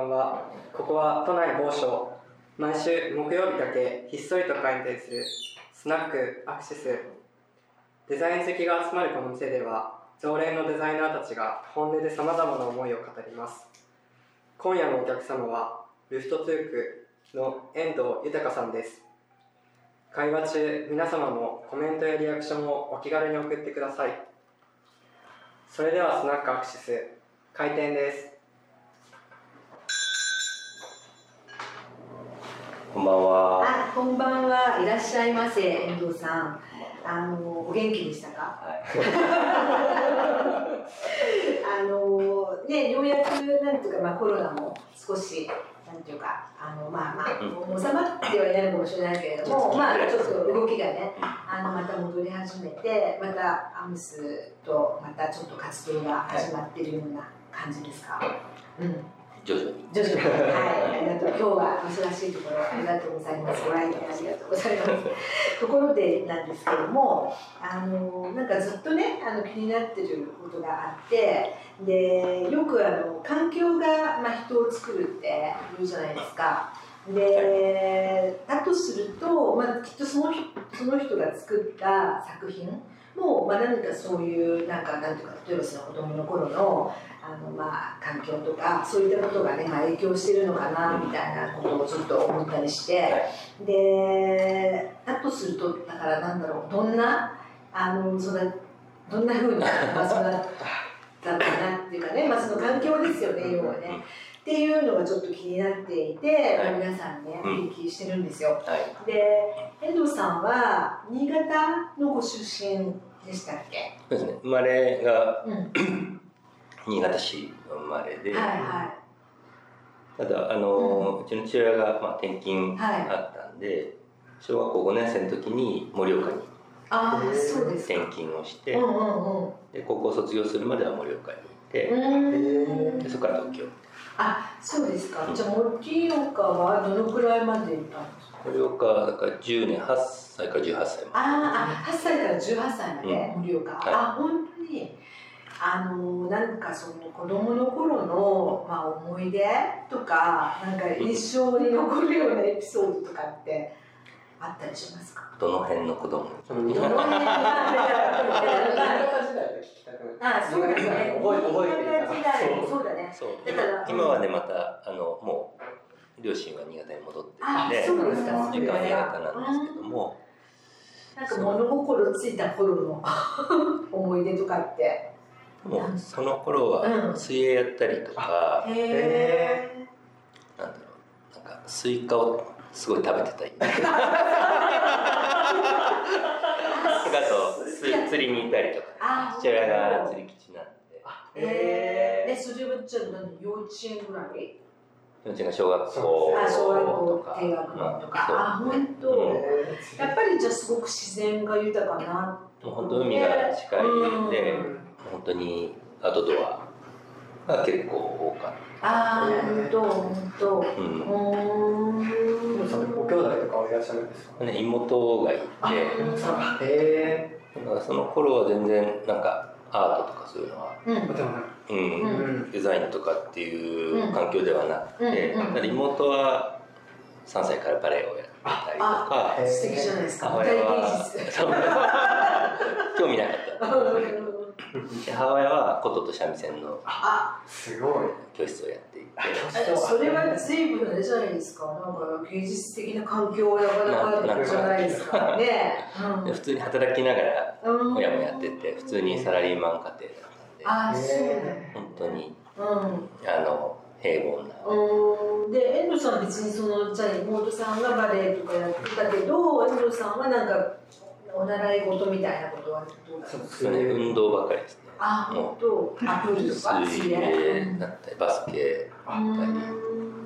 んはここは都内某所毎週木曜日だけひっそりと開店するスナックアクシス。デザイン好きが集まるこの店では常連のデザイナーたちが本音でさまざまな思いを語ります。今夜のお客様はルフトトゥークの遠藤豊さんです。会話中皆様もコメントやリアクションをお気軽に送ってください。それではスナックアクシス開店です。こんばんは。あ、こんばんは。いらっしゃいませ、遠藤さん。あの、お元気でしたか？はい。あの、ね、ようやく、なんていうか、まあ、コロナも少し。なんていうか、あの、まあ、まあ、収まってはいないのかもしれないけれども、まあ、ちょっと動きがね。あの、また戻り始めて、またアムスと、またちょっと活動が始まっているような感じですか？うん。徐々に。徐々に。はい、ありがとう。今日は忙しいところありがとうございます。ご来店ありがとうございます。ところでなんですけども、あのなんかずっとね、あの気になってることがあって、でよくあの環境がまあ人を作るって言うじゃないですか。で、だとすると、まあきっとその人その人が作った作品もまあ何かそういうなんかなんていうか例えばその子供の頃のあのまあ環境とかそういったことがね、まあ、影響してるのかなみたいなことをちょっと思ったりして、でだとするとだからなんだろうどんなあのそんなどんなふうに、まあ、育ったかなっていうかね、まあ、その環境ですよね要はね。っていうのがちょっと気になっていて、まあ、皆さんねお聞きしてるんですよ。はい。で遠藤さんは新潟のご出身でしたっけ、そうですね。生まれがうん、新潟市の生まれで、はいはただあの、うちの父親がまあ転勤はいあったんで、小学校5年生の時に盛岡にああそうですか。転勤をして、うんうんうん。で高校卒業するまでは盛岡にいて、うーんでそこから東京。あ、そうですか。じゃあ盛岡はどのくらいまでいたんですか？盛岡だから10年8歳から18歳まあーあ、8歳から18歳まで盛岡。はいあ、本当に。あのなんかその子供の頃のまあ思い出とかなんか印象に残るようなエピソードとかってあったりしますか？で。どの辺の子供？そのどの辺が新潟時代あ、そうですね。覚え覚え時代そうだね。そうだから今今はねまたあのもう両親は新潟に戻ってあるんでそうですか実家は新潟なんですけどもなんか物心ついた頃の 思い出とかって。もうその頃うん。は水泳やったりとか、へへなんだろうなんかスイカをすごい食べてたり。とかあと釣りに行ったりとか。あ父親が釣りキチなんで。えー、え、それはじゃあ何幼稚園ぐらい？幼稚園が小学校あ、小学校とか低学年とまか。ああ、本当、うん。やっぱりじゃあすごく自然が豊かな。もう本当海が近いんで、本当にアウトドアが結構多かっあー、本当本当。た、うん。うーん。そのご兄弟とかはいらっしゃるんですか？ね、妹がいて。あへだからその頃は全然なんかアートとかそういうのは、うん。デザインとかっていう環境ではなくて、うん。うん。ただ妹は3歳からバレエをやってたりとか。素敵じゃないですか。母二人親は興味なかった。で 母親は琴と三味線のあ、すごい教室をやっていてえそれは随分あれじゃないですか。なんか芸術的な環境はなかなかあるじゃないですかね。で普通に働きながらうん。親もやってて普通にサラリーマン家庭だったんであ、そう。本当にうん。あの平凡なうんで遠藤さんは別にそのじゃあ妹さんがバレエとかやってたけど遠藤さんはなんかお習い事みたいなことはどうだったんですか？それね運動ばかりですね。あ本当？アプリとか？水泳だったりバスケだったり。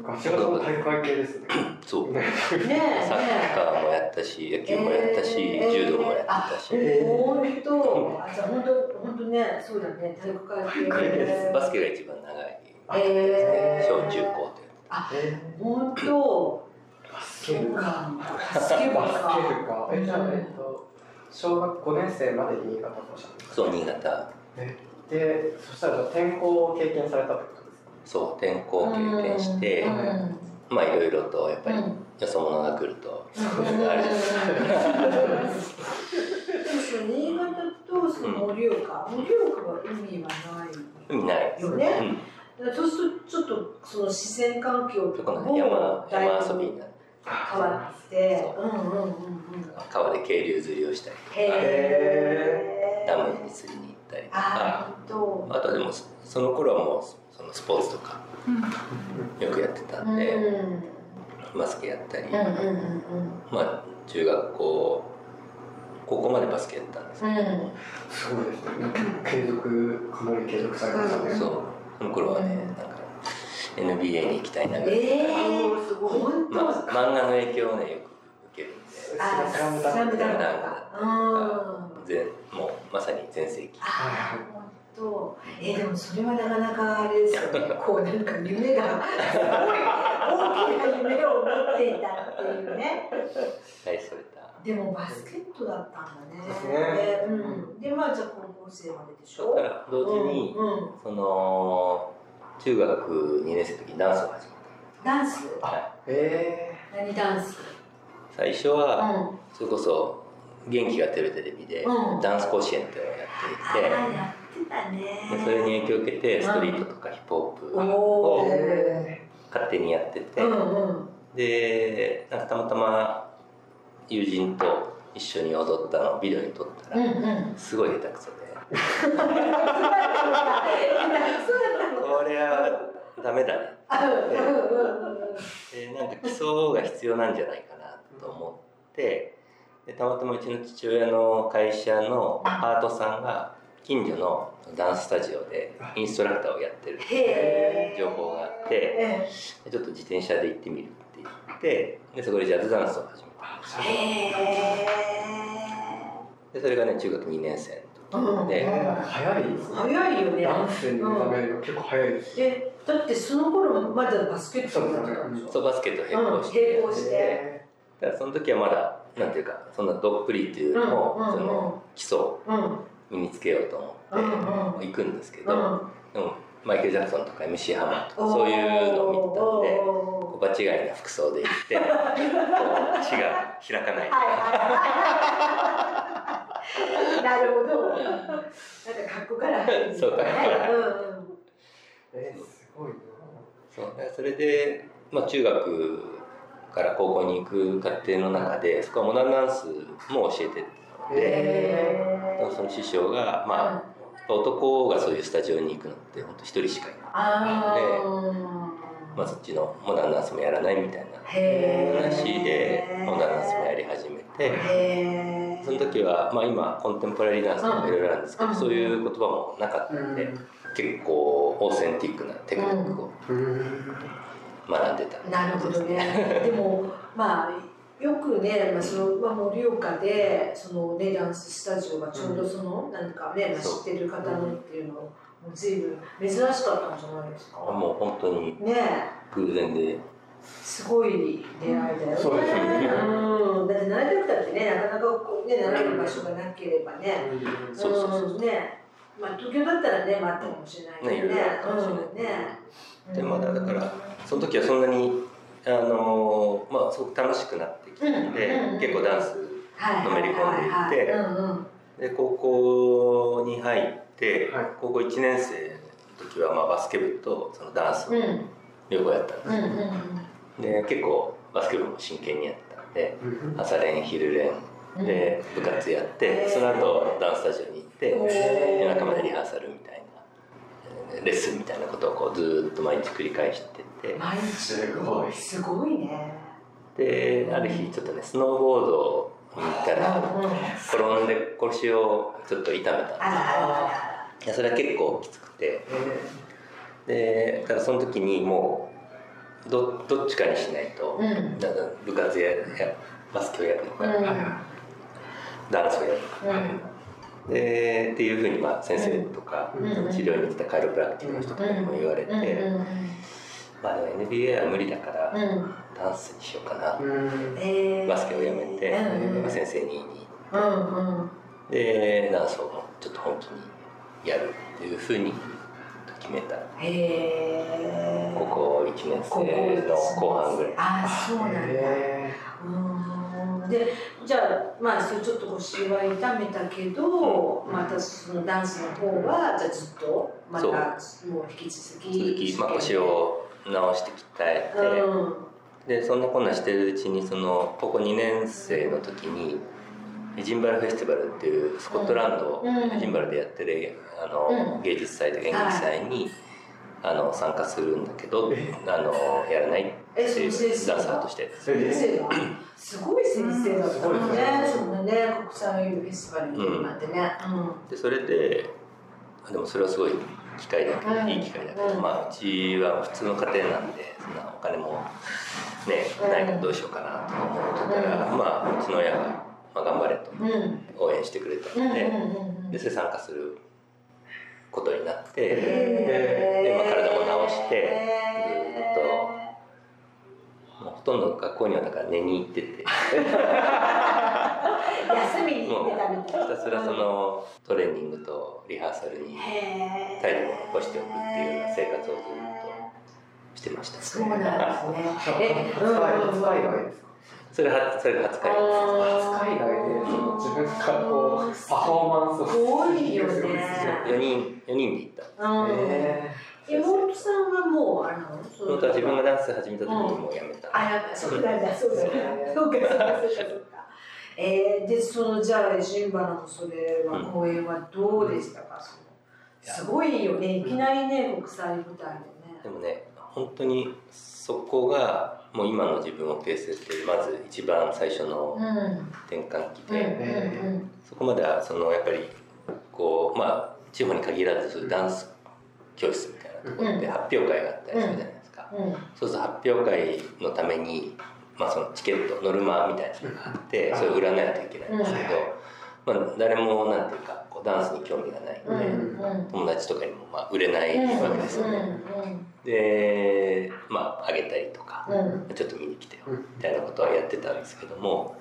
ガチガチの大会系ですね。そう。ね。えサッねカーもやったし野球もやったし、えー柔道もやってたし、え本当？あじゃあ本当本当ねそうだね。体育会系バスケが一番長いえー。小中高でえ本当？バスケ部か。かバスケ部バスケか。えじゃあえっと小学5年生までに新潟とおっしゃってました。そう新潟。でそしたら転校を経験されたってことですか？そう転校経験して、うんうん。まあいろいろとやっぱりうん。よそ者が来るとです新潟とその盛岡、盛岡は海はない海ない。よね。うん。そうするとちょっとその自然環境とそかも山山遊びになって変わってそうんうんうんうん。川で渓流釣りをしたりへえダムに釣りに行ったりとあかあとはでもそその頃はもうそのスポーツとかよくやってたうんんで、うん。バスケやったり、うんうんまあ中学校高校までバスケやったんですうんうん。すごいですね。継続かなり継続されましたね。そう。その頃はねなんか NBA に行きたいなぐらい、ええすごい。本当まあ、漫画の影響をねよく受けるんで。あスラムダンク。スラムダンク。スラムダンうん全もうまさに全盛期。ああ、本当。えー、でもそれはなかなかあれですよね。こうなんか夢がすごい大きな夢を持っていたっていうね。大それたでもバスケットだったんだね。ですね。うん。でまあじゃあ高校生まででしょ。だから同時に、うん。うん。その中学2年生の時にダンスを始めダンス？た、はい、え何ダンス？最初うん。はあそれこそ元気が出るテレビでうんダンス甲子園っていうのをやあっていて、やってたね。でそれに影響を受けてストリートとかヒップホップおを勝手にやってて、うんうん。でなんかたまたま友人と一緒に踊ったのをビデオに撮ったうんら、うん。すごい下手くそで そうだったれはダメだねあうんうんうんうん。でなんか基礎が必要なんじゃないかなと思ってでたまたまうちの父親の会社のパートさんが近所のダンススタジオでインストラクターをやってるへえ。情報があってちょっと自転車で行ってみるって言ってでそこでジャズダンスを始めたでそれがね中学2年生の時で、え早いですね。早いよね。ダンスに目覚めるの結構早いです。え。で、だってその頃まだバスケットだったんでしょそうバスケット並行して、うん並行して。えだからその時はまだなんていうかそんなどっぷりっていうよりも、うんうんうん。その基礎をうん。身につけようと思って、行くんですけど、うん。でもマイケル・ジャクソンとか MC ハマーとかそういうのを見てたんでおー。場違いな服装で行って こう血が開かない、はいはいはい。なるほど。なんか格好から。そうから。うんうん。えすごいな。そうそれで、まあ、中学から高校に行く過程の中でそこはモダンダンスも教えてたので、その師匠が、まあ、男がそういうスタジオに行くのって本当一人しかいない、あまあ、そっちのモダンダンスもやらないみたいな話でモダンダンスもやり始めて。へーその時は、まあ、今コンテンポラリーダンスとかいろいろあるんですけど、うん。そういう言葉もなかったんで、結構オーセンティックなテクニックをうん学んでた。なるほどね。でもまあよくね、まあそのまあ盛岡でそのねダンススタジオがちょうどその、なんかね、知ってる方のっていうのももう随分珍しかったんじゃないですか？もう本当にね偶然で、すごい出会いだよね。そうですよね。うん。だって習いたくたってねなかなかこうね習える場所がなければね。そうそうそうう。ん。ね。まあ東京だったらね、まああったかもしれないけどね。ねいろいろあったかもしれないうん。ね。でまだだからその時はそんなにあのまあすごく楽しくなってきて、うん。うん。結構ダンスはい。のめり込んでいってで高校に入って、はい。高校1年生の時はまあバスケ部とそのダンスをうん。両方やったんですうん。よ、で結構バスケ部も真剣にやってたんでうん朝練昼練うん。で部活やって、その後ダンススタジオに行って夜中までリハーサルみたいなえーレッスンみたいなことをこうずーっと毎日繰り返してて。毎日。すごい。すごいね。である日ちょっとねスノーボードに行ったら転んで腰をちょっと痛めた。んですあらあらあいやそれは結構きつくて。えでただその時にもうどどっちかにしないと、らうん。だから部活ややバスケをやるのか、うん。ダンスをやるのか。うん。でっていうふうにまあ先生とか、うん。その治療に来たカイロプラクティックの人とかにも言われて、うんうんまあでも NBA は無理だから、ダンスにしようかな、バスケをやめて、うん。まあ先生に言いに。うんうん。でダンスをちょっと本気にやるっていうふうに決めた。へえ。高校1年生の後半ぐらい。ああそうなんだ。へうん。でじゃあまあそれちょっと腰は痛めたけど、またそのダンスの方はじゃあずっとまたもう引き続き続き、まあ、腰を直して鍛えて、うん。でそんなこんなしてるうちにその高校2年生の時にエジンバラフェスティバルっていうスコットランド、うん。エジンバラでやってるあの、うん。芸術祭とか演劇祭に、あの参加するんだけどあのやらないっていうダンサーとして。先生がすごい先生だったのうんすごいねですね。そのね。国際フェスティバルになってね。でそれであでもそれはすごい機会だけど、うん。いい機会だけど、うん。まあうちは普通の家庭なんでそんなお金もねうん。ないからどうしようかなとか思ってたら、うん。まあうちの親が、まあ、頑張れと。うん。うん応援してくれたうんうんので,、うん。でそれ参加することになって、でまあ体も直してもうほとんど学校にはだから寝に行ってて。休みに行ってたみひたいたすらそのトレーニングとリハーサルに体力を残しておくっていうような生活をずっとしてました。そうなんですね。え 初海初海外ですか？それはそれが初回初海外でその自分がこうパフォーマンスをすごいよね。4人四人で行った。うんえ妹さんはもうあのそ本当は自分がダンス始めた時にもうやめた、あやそうなん。だそうだそうかそうかそうかそうか。えー、でそのじゃあシンバラのそれは公演はどうでしたか、すごいよね。いきなりね国際舞台でね。でもね本当にそこがもう今の自分を形成しているまず一番最初のうん転換期うん。で、うん。そこまではそのやっぱりこうまあ地方に限らずそういうダンス教室みたいなところでうん。発表会があったりするじゃないですか、そうすると発表会のために、まあ、そのチケットノルマみたいなのがあってうん。それを売らないといけないんですけど、まあ、誰もなんていうかダンスに興味がない。ので、うん。友達とかにもまあ売れないわけですよね、うん。でまああげたりとか、うん。ちょっと見に来てようん。みたいなことはやってたんですけども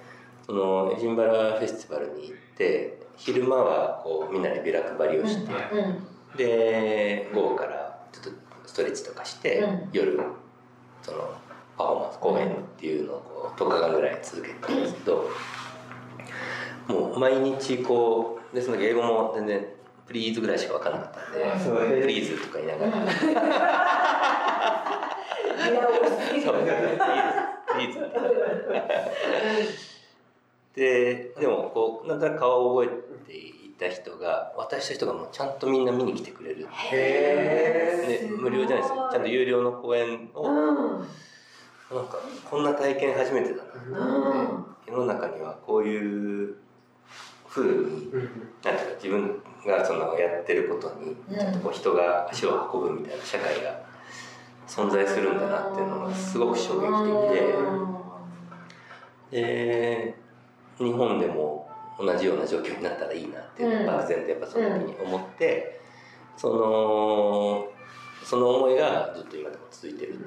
そのエジンバラフェスティバルに行って昼間はこうみんなでビラ配りをして、うん。で午後からちょっとストレッチとかして、うん。夜そのパフォーマンス公演っていうのをこう10日間ぐらい続けてたんですけどもう毎日こうでその時英語も全然「プリーズ」ぐらいしか分かんなかったんでそう「プリーズ」とか言いながら。ででもこうなんとなく顔を覚えていた人が渡した人がもうちゃんとみんな見に来てくれる。へで無料じゃないですよ。ちゃんと有料の公演をうん。なんかこんな体験初めてだなうん。世の中にはこういうふうにうんなんていうか自分がそのやってることにうん。こう人が足を運ぶみたいな社会が存在するんだなっていうのがすごく衝撃的でで日本でも同じような状況になったらいいなっていうのを漠然とやっぱその時に思ってそのその思いがずっと今でも続いてるっ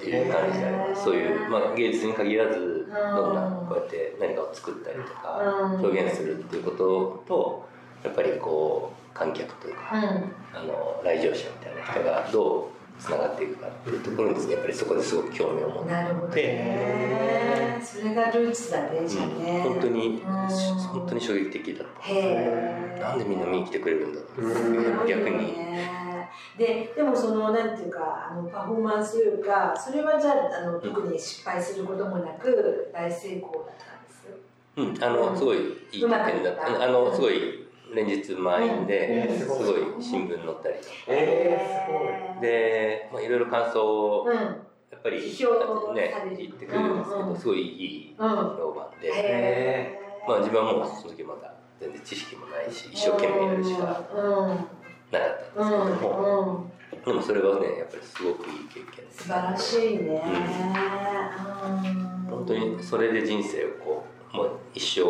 ていう感じでありますそういう、まあ、芸術に限らずん。どんなこうやって何かを作ったりとかうん。表現するっていうこととやっぱりこう観客というかうん。あの来場者みたいな人がどうつながっていくかっていうところにです。ねやっぱりそこですごく興味を持って。なるほどね。それがルーツだねじゃあね。本当にうん。本当に衝撃的だった。へえなんでみんな見に来てくれるんだろう。うん。逆に。ででもそのなんていうかあのパフォーマンスというかそれはじゃああの特に失敗することもなく大成功だったんです？うん。あのすごいいい経験だった。あのすごい連日満員でうん。すごい。新聞載ったりとか。えー、でまあいろいろ感想をうん。やっぱりね言ってくれるんですけうんうん。どすごいいいうん評判で。へまあ自分はもうその時まだ全然知識もないし一生懸命やるしかうん。なかったんですけども。うん。うん。でもそれはねやっぱりすごくいい経験素晴らしいね、本当にそれで人生をこうもう一生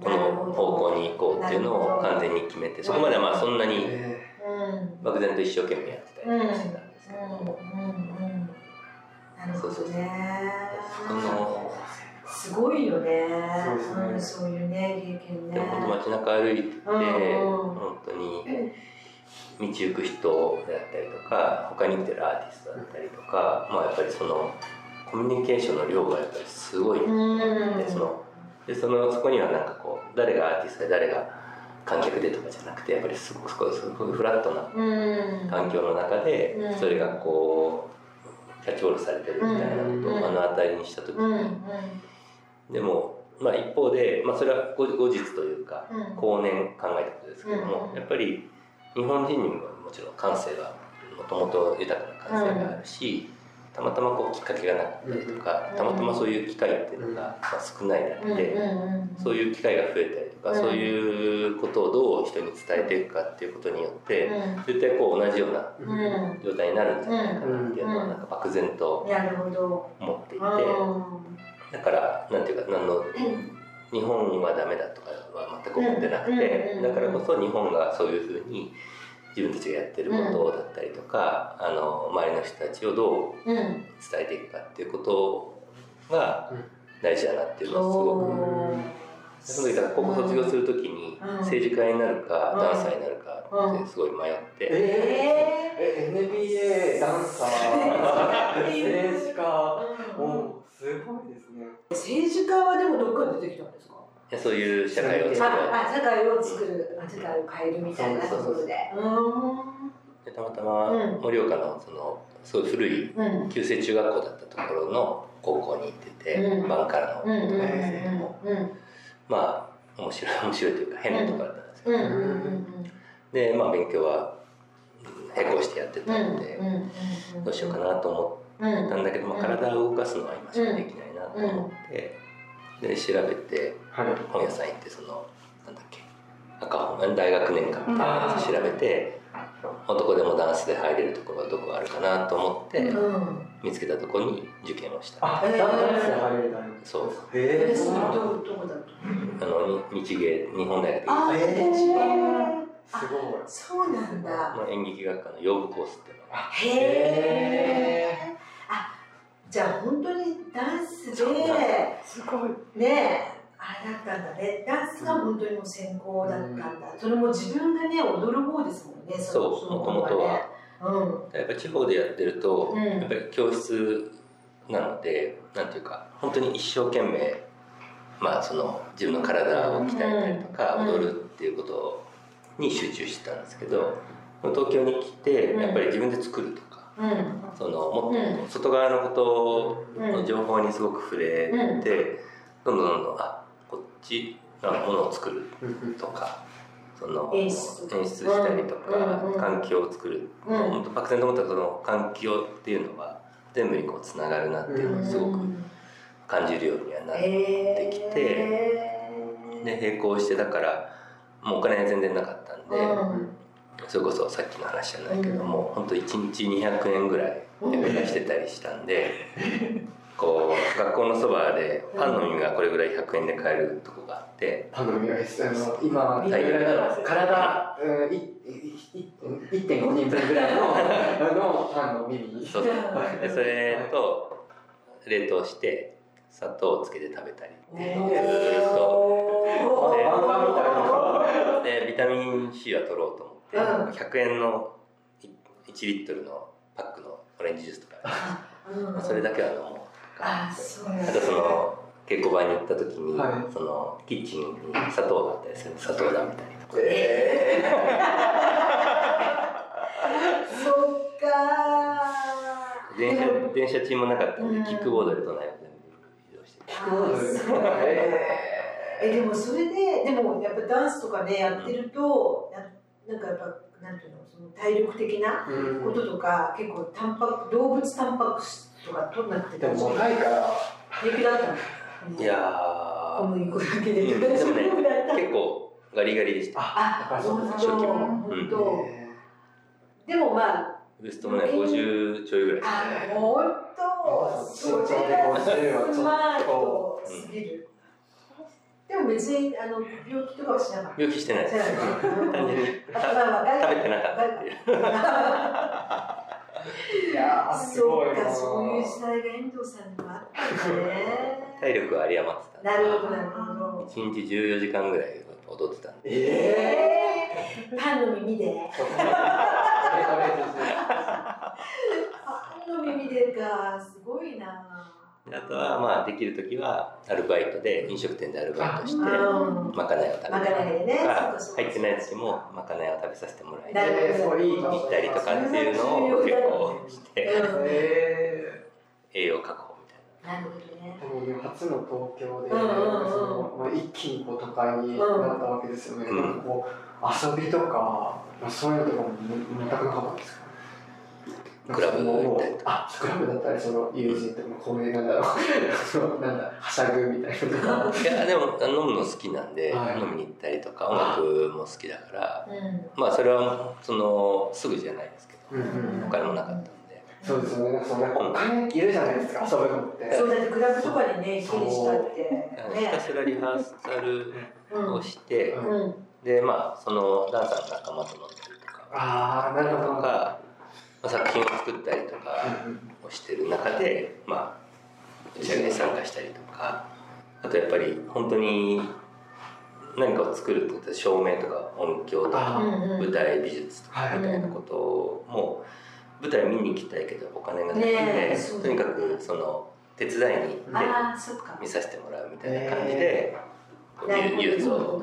この方向に行こうっていうのを完全に決めてそこまではまあそんなに漠然と一生懸命やってたりしてたんですけど。もうん。うん。うん。なるほどねそのすごいよねそうですねうん。そういうね経験ねでも本当街中歩いててうん。本当に道行く人であったりとか他に来てるアーティストだったりとか、まあ、やっぱりそのコミュニケーションの量がやっぱりすごい、うん。でそのでそのそこにはなんかこう誰がアーティストで誰が観客でとかじゃなくてやっぱりすごくすごいフラットなうん。環境の中でうん。それがこうキャッチボールされてるみたいなことをうん。目の当たりにした時に。でもまあ一方で、まあ、それは後後日というかうん。後年考えたことですけどもうん。やっぱり日本人にももちろん感性がもともと豊かな感性があるし、たまたまこうきっかけがなかったりとか、うんたまたまそういう機会っていうのが、まあ、少ないだけで、うんそういう機会が増えたりとか、うん。そういうことをどう人に伝えていくかっていうことによって、うん。絶対こう同じようなうん。状態になるんじゃないかなっていうのはうん。なんか漠然と思っていて、うだからなんていうか何の日本はダメだとかは全く思ってなくて、うん。だからこそ日本がそういうふうに自分たちがやってることだったりとか、あの周りの人たちをどううん伝えていくかっていうことが大事だなっていうのはすごく。おー。その時から高校卒業するときにうん。政治家になるかうん。ダンサーになるかってすごい迷って、ええ NBA ダンサー政治家。ーおすごいですね。政治家はでもどっから出てきたんですか？そういう社会を作ろうああ社会を作るあ社会を変えるみたいなところで。うでたまたまうん。盛岡のそのすごい古い旧制中学校だったところの高校に行ってて、うん。バンカラのうんうんうんえーうん。まあ面白い面白いというか変なところだったんですよ、うんうんうんでまあ勉強はうん並行してやってうんたんで、うん。どうしようかなと思うんったんだけど、まあ、体を動かすのは今しかできないなと思って、で調べてはい本屋さん行ってそのなんだっけ？赤本大学年間みたいなやつ調べて男でもダンスで入れるところはどこがあるかなと思ってうん。見つけたところに受験をした。あ、へー。ダンスで入れるそう。へええそれそうなんだどどこだとあのに日芸日本大学あえーへーすごいそうなんだ。の演劇学科の養父コースっていうのが。へえあじゃあ本当にダンスですごいねえあれだったんだね。ダンスが本当にもう専攻だったんだ、それも自分がね踊る方ですもんねそうの元々は。うん。やっぱり地方でやってると、うん。やっぱり教室なのでなんていうか本当に一生懸命まあその自分の体を鍛えたりとか、うん。踊るっていうことに集中してたんですけど東京に来てうん。やっぱり自分で作るとか、うん。そのもっうと外側のことうん。の情報にすごく触れて、どんどんどんどんあちのものを作るとかその演出。したりとか、うんうん環境を作る、うん。本当漠然と思ったらその環境っていうのは全部にこうつながるなっていうのをすごく感じるようにはなって、えきてで並行してだからもうお金全然なかったんで、うん。それこそさっきの話じゃないけども、本当1日200円ぐらいで目指してたりしたんで、こう学校のそばでパンの耳がこれぐらい100円で買えるとこがあって。パンの耳が今いどれぐらいだろう体うんいいい1.5人分ぐらいのあのパンの耳。そうそう。でそれと冷凍して砂糖をつけて食べたり。でビタミン C は取ろうと思って、うん。100円のい1リットルのパックのオレンジジュースとか。うん。それだけは飲もう。とかあそうなんだ。あとその稽古場に行った時に、はい。そのキッチンに砂糖があったりするんで砂糖だみたいとかえそっかー。電車電車賃もなかったんで、うん。キックボードで都内を全部移動してあーそうええでもそれででもやっぱダンスとかねやってると、やなんかやっぱなんていうのその体力的なうんこととか、結構タンパク動物タンパク質とか取んなくてでも大丈夫若いから。平気だったのいや小麦粉だけでー、うん、でもね結構ガリガリでした。あ本当初期は本当、でもまあウエストもね50ちょいぐらい。あ本当。それはスマートすぎる、でも別にあの病気とかはしなかった。病気してない単純に。食べてなかったっていう いやそうごいなかそういう時代が遠藤さんにもあったんだね。体力は有り余ってた。なるほどなるほど。1日14時間ぐらい踊ってたんでええパンの耳で。パンの耳でか。すごいなあとはまあできる時はアルバイトで飲食店でアルバイトしてうんまかないを食べまかないでね。とか入ってない時もまかないを食べさせてもらえーそういい行ったりとかっていうのを結構して栄養確保みたいな。るほどね。初の東京で、そのまあ、一気にこう都会になったわけですよね、遊びとか、まあ、そういうのとかも全くなかったんですか？クラブ行ったりとあクラブだったりその友人とかこういうなんだろう。そのなんだはしゃぐみたいなのとか。いやでも飲むの好きなんで、はい。飲みに行ったりとか音楽も好きだからうん。まあそれはそのすぐじゃないですけどうんうんお金もなかったんで。そうですよね。そのやっぱお金いるじゃないですか遊ぶのって。そうだってクラブとかにね行けにしたって。ひたねすらリハーサルうんをして、うん。うん。でまあそのダンサーの仲間と飲んだりとか。ああなるほど。とか、まあ、作品を作ったりとかをしてる中でまあ打ち上げに参加したりとかあとやっぱり本当に何かを作るってことで照明とか音響とか舞台美術とかはい。みたいなことも舞台見に行きたいけどお金がなくて、とにかくその手伝いに行って見させてもらうみたいな感じで、技術を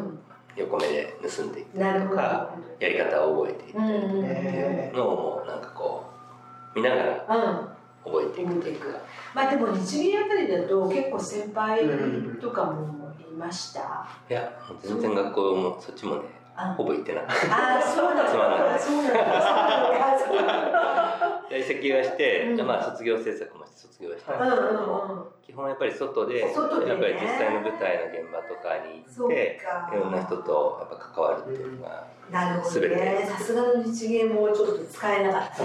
横目で盗んでいったりとかやり方を覚えていったうんりうんうん。えのをもうなんかこう見ながらうん。覚えていく覚えていく。まあでも日芸あたりだと結構先輩とかもいました？いや全然学校もそっちもねあ。ほぼ行って。なかっあーそうなんだそうなんだた在籍はして、うん。でまあ卒業制作もして卒業はしたんうんですけども、うんうん基本やっぱり外で外でね。やっぱり実際の舞台の現場とかにそう行ってか。いろんな人とやっぱ関わるっていうのが、なるほど全ねて。さすがの日芸もちょっと使えなかった。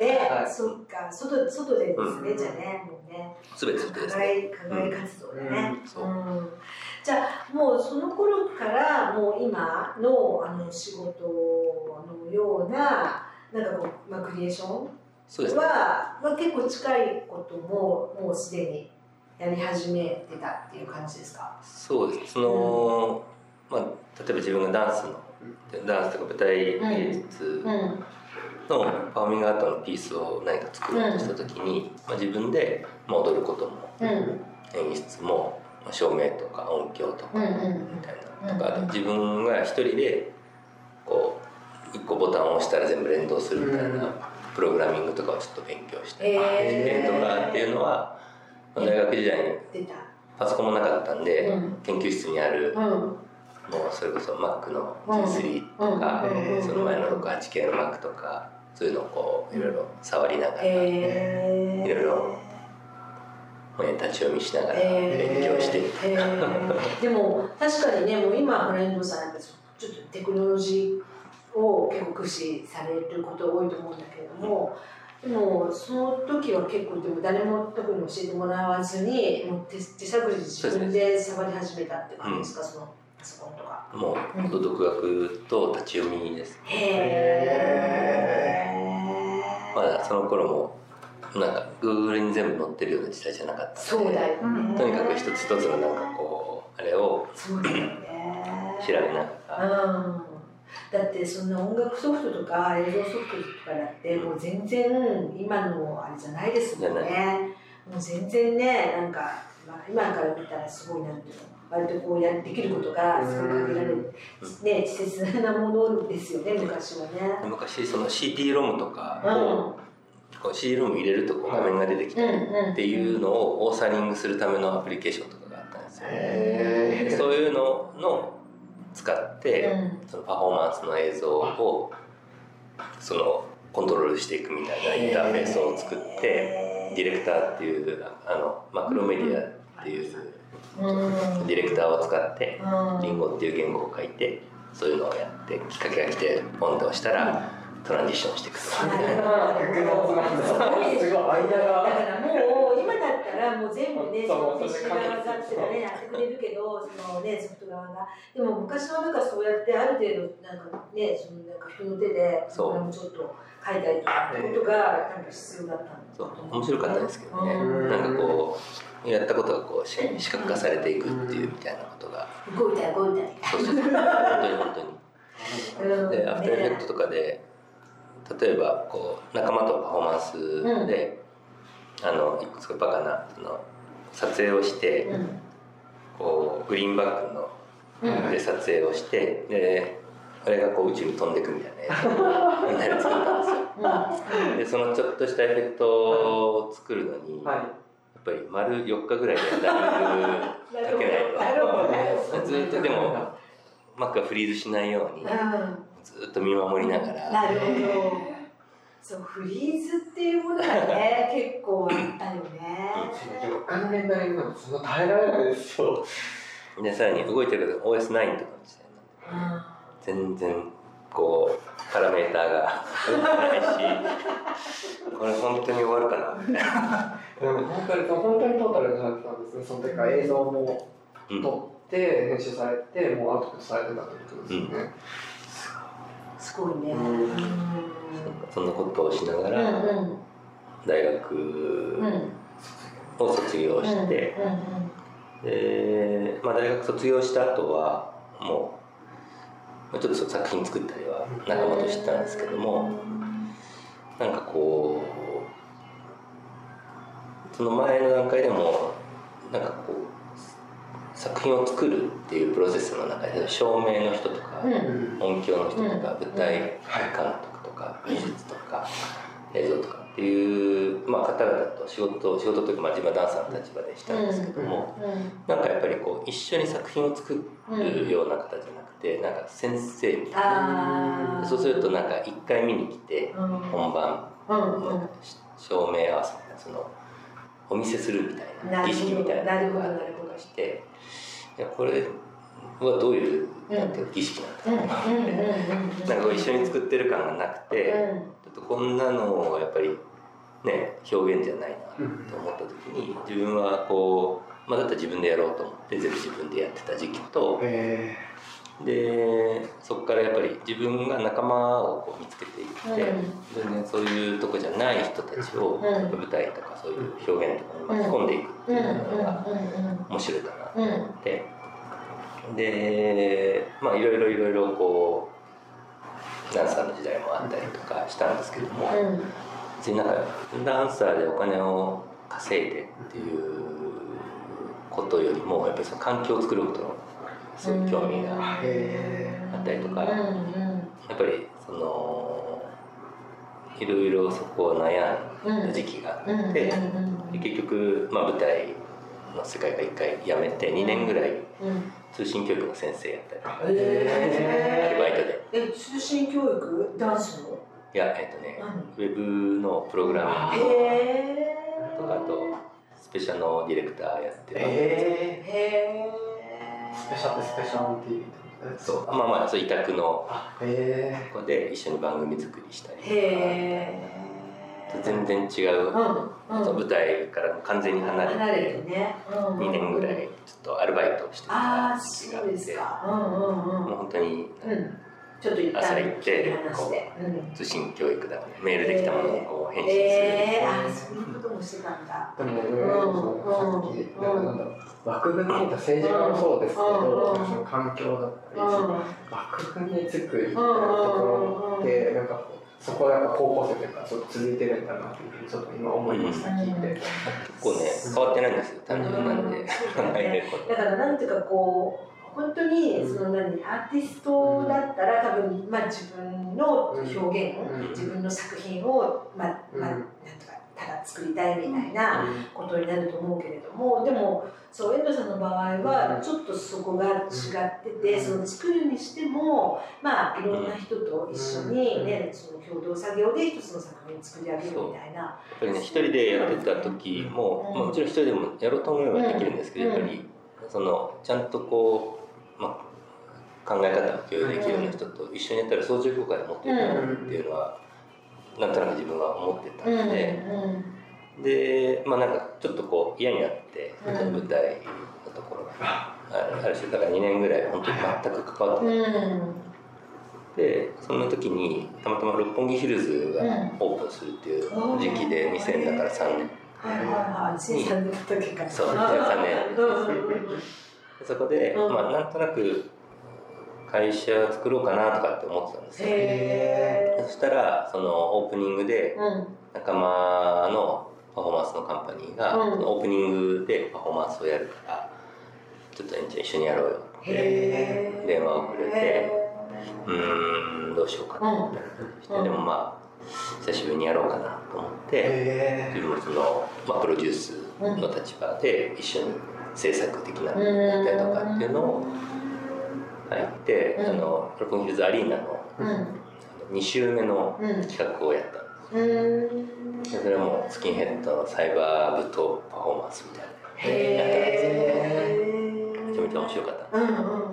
ね、はい。そっか。外外でですね、うん。じゃあねもうね。全て課ですね。外課外活動でね、そう。うん。じゃあもうその頃からもう今のあの仕事のようななんかこう、まあ、クリエーション？そうですね。は、まあ、結構近いことももうすでにやり始めてたっていう感じですか？そうです。その、まあ、例えば自分がダンスのダンスとか舞台芸術うん。のパフォーミングアートのピースを何か作ろうとした時に、まあ、自分で、まあ、踊ることもうん。演出も、まあ、照明とか音響とかうんうんみたいなとか、あと自分が一人でこう一個ボタンを押したら全部連動するみたいなプログラミングとかをちょっと勉強して、えとかっていうのは、まあ大学時代にパソコンもなかったんで、うん。研究室にあるうん。もうそれこそ Mac の G3 とか、うん。その前の 68K の Mac とかそういうのをこういろいろ触りながら、えー、いろいろ本立ち読みしながらえー。勉強して、えー。でも確かにねもう今フレンドさんやっぱちょっとテクノロジーを結構駆使されること多いと思うんだけれども、でもその時は結構でも誰も特に教えてもらわずにもう手手探りで自分で触り始めたって感じですか、そのパソコンとか。もう独学と立ち読みですへーまだその頃もなんか Google に全部載ってるような時代じゃなかったそうだよね。とにかく一つ一つのなんかこうあれをね。調べながら、うん。だってそんな音楽ソフトとか映像ソフトとかだってもう全然今のあれじゃないですもんね。もう全然ねなんか、まあ、今から見たらすごいなんていうの割とこうやできることがすごい限られる、ね、稚拙なものですよね昔はね。昔その CD ロムとかうん。を、こう CD ロム入れるとこう画面が出てきたりっていうのをオーサリングするためのアプリケーションとかがあったんですよ、そういうのの使って、うん。そのパフォーマンスの映像をそのコントロールしていくみたいなインターフェースを作ってディレクターっていうあのマクロメディアっていううん。ディレクターを使ってうん。リンゴっていう言語を書いてそういうのをやってきっかけが来てポンと押したらトランジションしてい。くすごいだからもう今だったらもう全部ね、その側がってね、やってくれるけど、そのね、ソフト側が。でも昔はなんかそうやってある程度、なんかね、そのなんか人の手で、れもちょっと書いたりとかってことが、なんか必要だったんだそう。面白かったですけどね。うんなんかこうやったことがこうし視覚化されていくっていうみたいなことが。動いたり動いた。り。そうそうそう。本当に本当に。うん。でアフターエフェクトとかで例えばこう仲間とパフォーマンスで、あのいくつかバカなその撮影をして、うん。こうグリーンバックのうん。で撮影をしてであれがこう宇宙に飛んでくみたいな みんなで作ったんですよ。でそのちょっとしたエフェクトを作るのに、はい。やっぱり丸4日ぐらいでランニングかけないと。ずっとでもマックがフリーズしないようにうんずっと見守りながら。なるほど。そう、フリーズっていうものがね、結構あったよね。他の年代のその耐えられないですよ。でさらに動いてるけど OS9 とかの時代になって全然こうパラメーターが。動かないしこれ本当に終わるかな。みたいなでも本当に本当にトータルになってたんですね。その時から映像もうん。撮って編集されてもうアウトプットされてたってことですよね、すごいね。そんなことをしながら大学を卒業して、で、まあ、大学卒業した後はもうちょっと作品作ったりは仲間としてたんですけどもなんかこうその前の段階でもなんかこう作品を作るっていうプロセスの中で照明の人とか、音響の人とか、うん。舞台監督とか美術とか映像とかっていう、まあ、方々と仕事仕事というか、まあ、自分はダンサーの立場でしたんですけども、なんかやっぱりこう一緒に作品を作るような方じゃなくてなんか先生みたいな。そうするとなんか一回見に来てうん。本番うん。うん。照明合わせてそのお見せするみたいな儀式みたいなのがあったりとかしていやこれはどういうなんていうの儀式なんだうんうんうんうん。なんか一緒に作ってる感がなくて、ちょっとこんなのはやっぱりね表現じゃないなと思った時に自分はこう、まあ、だったら自分でやろうと思って全部自分でやってた時期とへでそこからやっぱり自分が仲間をこう見つけていって、うん。全然そういうとこじゃない人たちを、舞台とかそういう表現とかに巻き込んでいくっていうのが面白いかなと思って、でまあいろいろいろいろこうダンサーの時代もあったりとかしたんですけども、別になんかダンサーでお金を稼いでっていうことよりもやっぱりその環境を作ることのすごい興味があったりとか、やっぱりそのいろいろそこを悩んだ時期があって、で結局、まあ、舞台の世界が一回辞めて2年ぐらい通信教育の先生やったりアルバイトで。え通信教育ダンスの？いやえっ、とね何？ウェブのプログラミングとかあとスペシャルのディレクターやってる、えへえスペシャルスペシャルティーそう。まあまあそう委託の。あへとこで一緒に番組作りしたり。とか全然違う、うん舞台からも完全に離れて。離れてね。2年ぐらいちょっとアルバイトをしてた時期があって。ですか。うんうん。もう本当にうんちょっと一旦朝行って話して。うん。通信教育だねメールできたものをこう返信する、ええああそういうこともしてたんだ。でもね、うんさっき、なん。かなんだろう枠組みにいた政治家もそうですけど、うん。その環境だったり、うん枠組みにつくみたいなところって、なんかこう、そこはやっぱ高校生というか、ちょっと続いてるんだなっていうふうにちょっと今思いました、聞いて。結構ね変わってないんですよ単純なんで。だからなんていうかこう本当にその何アーティストだったら多分まあ自分の表現、うん。自分の作品をまあまあうんなんとかただ作りたいみたいなことになると思うけれどもでもそう遠藤さんの場合はちょっとそこが違ってて、その作るにしてもまあいろんな人と一緒にね、その共同作業で一つの作品を作り上げるみたいな。やっぱりね一人でやってた時も、まあ、もちろん一人でもやろうと思えばできるんですけど、うんやっぱりそのちゃんとこう、まあ、考え方を共有できるような人と一緒にやったら相乗効果で持っていくなっていうのは、なんとなく自分は思ってたうんので、でまあなんかちょっとこう嫌になって、舞台のところがあ。るある種だから2年ぐらい本当に全く関わってうんなくうんて、そんな時にたまたま六本木ヒルズがオープンするっていう時期で2000だから3年。はいはいはい。2003年の時から。そううん。2003年そこで、うん。まあなんとなく会社を作ろうかなとかって思ってたんですよ。へそしたらそのオープニングで仲間のパフォーマンスのカンパニーが、うん。オープニングでパフォーマンスをやるからちょっとエンちゃん一緒にやろうよって電話をくれてへうーんどうしようかな。みたいな感じで、うんでもまあ久しぶりにやろうかなと思って、へ自分の、まあ、プロデュースの立場で一緒に制作的なことやったりとかっていうのを入って、うん。あの六本木ヒルズアリーナのうん。うん2週目のうん。企画をやったんですうん。でそれはもうスキンヘッドのサイバー舞踏パフォーマンスみたいなへめちゃめちゃ面白かった。うんうんうん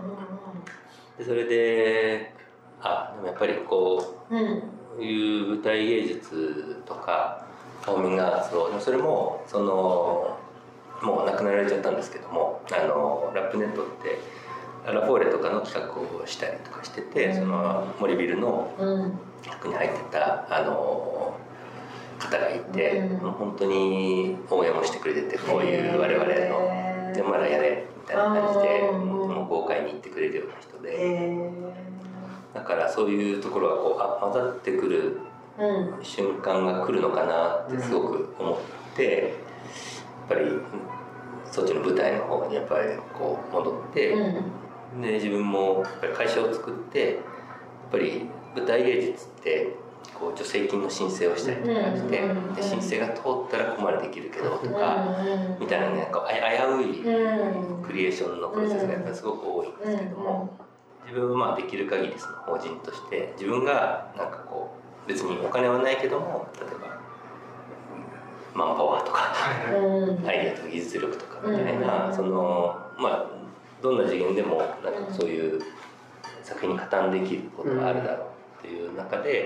でそれであでもやっぱりこうんうんういう舞台芸術とかパフォーミングアーツをでもそれもそのもう亡くなられちゃったんですけどもあのラップネットってラフォーレとかの企画をしたりとかしてて、その森ビルのうん。企画に入ってたあの方がいて、うん。もう本当に応援もしてくれててこういう我々のでまだやれみたいな感じでうん。もう豪快に行ってくれるような人でへだからそういうところがこうあ混ざってくる瞬間が来るのかなってすごく思ってやっぱりそっちの舞台の方にやっぱりこう戻ってで自分もやっぱり会社を作ってやっぱり舞台芸術ってこう助成金の申請をしたりとかしてうん。で申請が通ったらここまでできるけどとかみたいなねこうあ危ういクリエーションのプロセスがやっぱりすごく多いんですけども自分はまあできる限りその法人として自分がなんかこう別にお金はないけども例えばマンパワーとかアイデアとか技術力とかみたいなうん。そのまあどんな次元でもなんかそういう作品に加担できることがあるだろうっていう中でや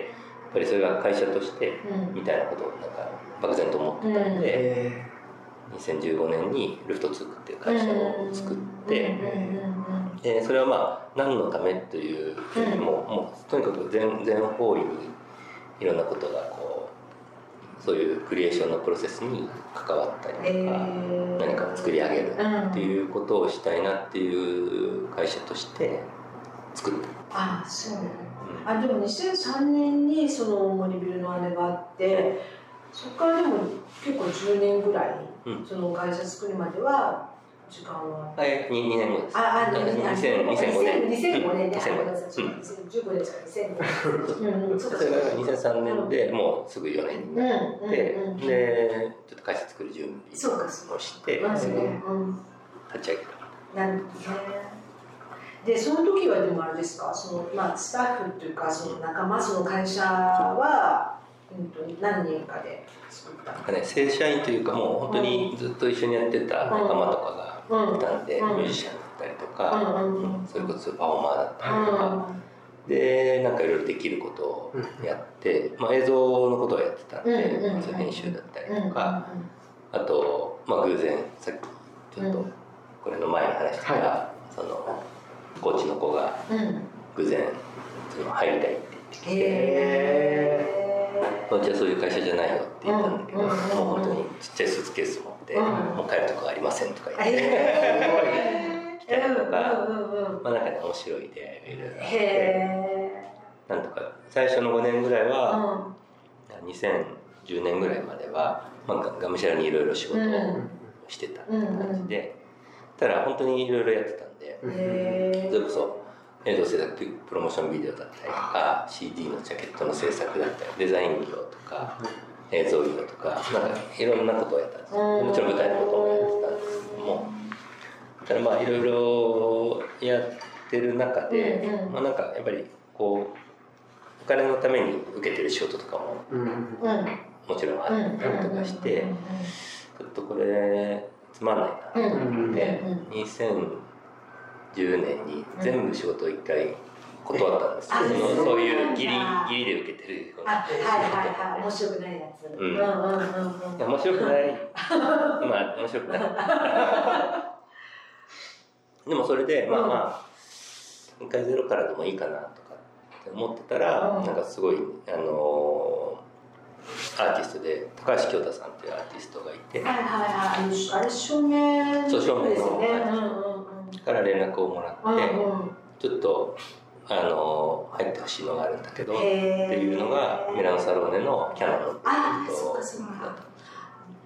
っぱりそれが会社としてみたいなことをなんか漠然と思ってたんでえ。2015年にルフトツークっていう会社を作ってでそれはまあ何のためというよりももうとにかく全全方位にいろんなことがこうそういうクリエーションのプロセスに関わったりとか何かを作り上げるっていうことをしたいなっていう会社として作った。あそう。あでも2003年にその森ビルのあれがあってそこからでも結構10年ぐらい、うん。その会社作るまでは時間は？はい、2, 2年後です。ああ2000 2005 2005年。2005年ね2005あごめん。なさい年。うん。2015年じゃない2005年うん。うんそうか？それがそうか2003年でもうすぐ4年にうんなって、でちょっと会社作る準そうかそう備をしてうんすぐうん。立ち上げた。なるほどね。でその時はでもあれですか？その、まあ、スタッフというかその仲間その会社は、うん、と何人かで作ったなんかね、正社員というかもう本当にずっと一緒にやってた仲間とかがいたんで、うん。ミュージシャンだったりとか、うんそれこそパフォーマーだったりとうか、でなんかいろいろできることをやって、まあ、映像のことをやってたんで、うん編集だったりんうんとか、あと、まあ、偶然さっきちょっとうん。これの前に話してた、はそのコーチの子が偶然その入りたいって言ってきて。へうちはそういう会社じゃないよって言ったんだけど、うんうんうんもう本当にちっちゃいスーツケース持って、うん。もう帰るとこありませんとか言って、え 来たりとかうんうんうんまあなんかね面白い出会いがいろいろあって。へなんとか最初の5年ぐらいえは、2010年ぐらいまでは、まあ、ががむしゃらにいろいろ仕事をしてたって感じで、ただ本当にいろいろやってたんで、それこそ映像制作プロモーションビデオだったりとか CD のジャケットの制作だったりデザイン業とか映像業とかなんかいろんなことをやったんですよ。うん。もちろん舞台のこともやってたんですけどもただまあいろいろやってる中で、うんうん。まあ、なんかやっぱりこうお金のために受けてる仕事とかもうんうん。もちろんあったりとかしてちょっとこれつまんないなと思って2010 2010年に全部仕事を一回断ったんですよ、そのそういうギリギリで受けてるあはいはいはい。面白くないやつ、うん。うんうんうん面白くない。まあ面白くない。でもそれでまあまあ一回ゼロからでもいいかなとかって思ってたら、うん。なんかすごいあのアーティストで高橋京太さんっていうアーティストがいて。はいはいはい。あれ照明そう照明のですよねから連絡をもらって、うんうん。ちょっとあの入ってほしいのがあるんだけどっていうのがミラノサローネのキャナノンっていうそうかそうか。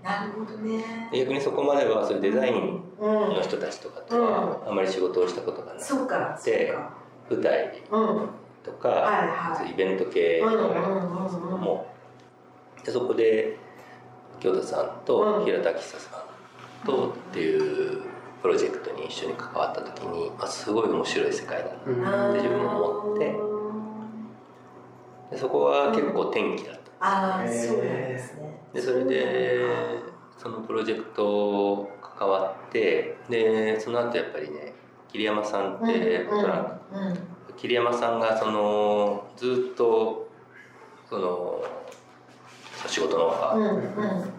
なるほどね。で逆にそこまではそういうデザインうんの人たちとかとはあまり仕事をしたことがなくそうかそうてか舞台うんとか、イベント系とかなんですけども、でそこで京太さんとうん。平田久さんとっていうプロジェクトに一緒に関わった時にあすごい面白い世界だなうん。で自分も思って。でそこは結構転機だったああそうなんですね。でそれでそのプロジェクト関わってでその後やっぱりね桐山さんってうんトランクうん。桐山さんがそのずっとその仕事のオファうんーうん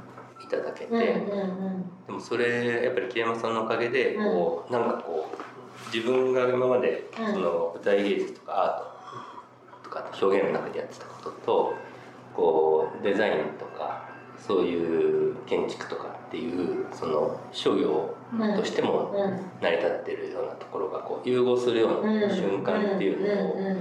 いただけて、うんうんでもそれやっぱり桐山さんのおかげでこう、なんかこう自分が今までうん。その舞台芸術とかアートとか表現の中でやってたこととこうデザインとかそういう建築とかっていうその商業としてもうん。成り立ってるようなところがこう融合するような瞬間っていうのを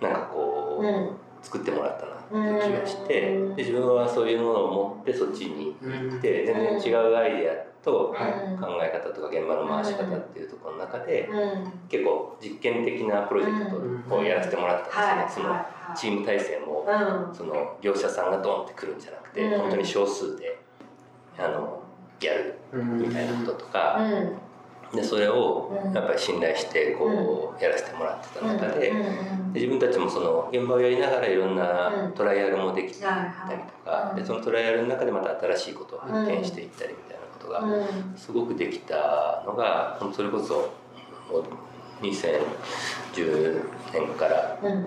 なんかこううん。作ってもらったな気がしてで自分はそういうものを持ってそっちに行って全然違うアイデアと考え方とか現場の回し方っていうところの中でうん。結構実験的なプロジェクトをやらせてもらったはいんですねそのチーム体制もうん。その業者さんがドンって来るんじゃなくてうん。本当に少数であのやるみたいなこととかうんでそれをうん。やっぱり信頼してこうやらせてもらってた中でうん。で自分たちもその現場をやりながらいろんなうん。トライアルもできたりとかうんでそのトライアルの中でまた新しいことを発見していったりみたいなことがうん。すごくできたのがそれこそもう2010年からうん。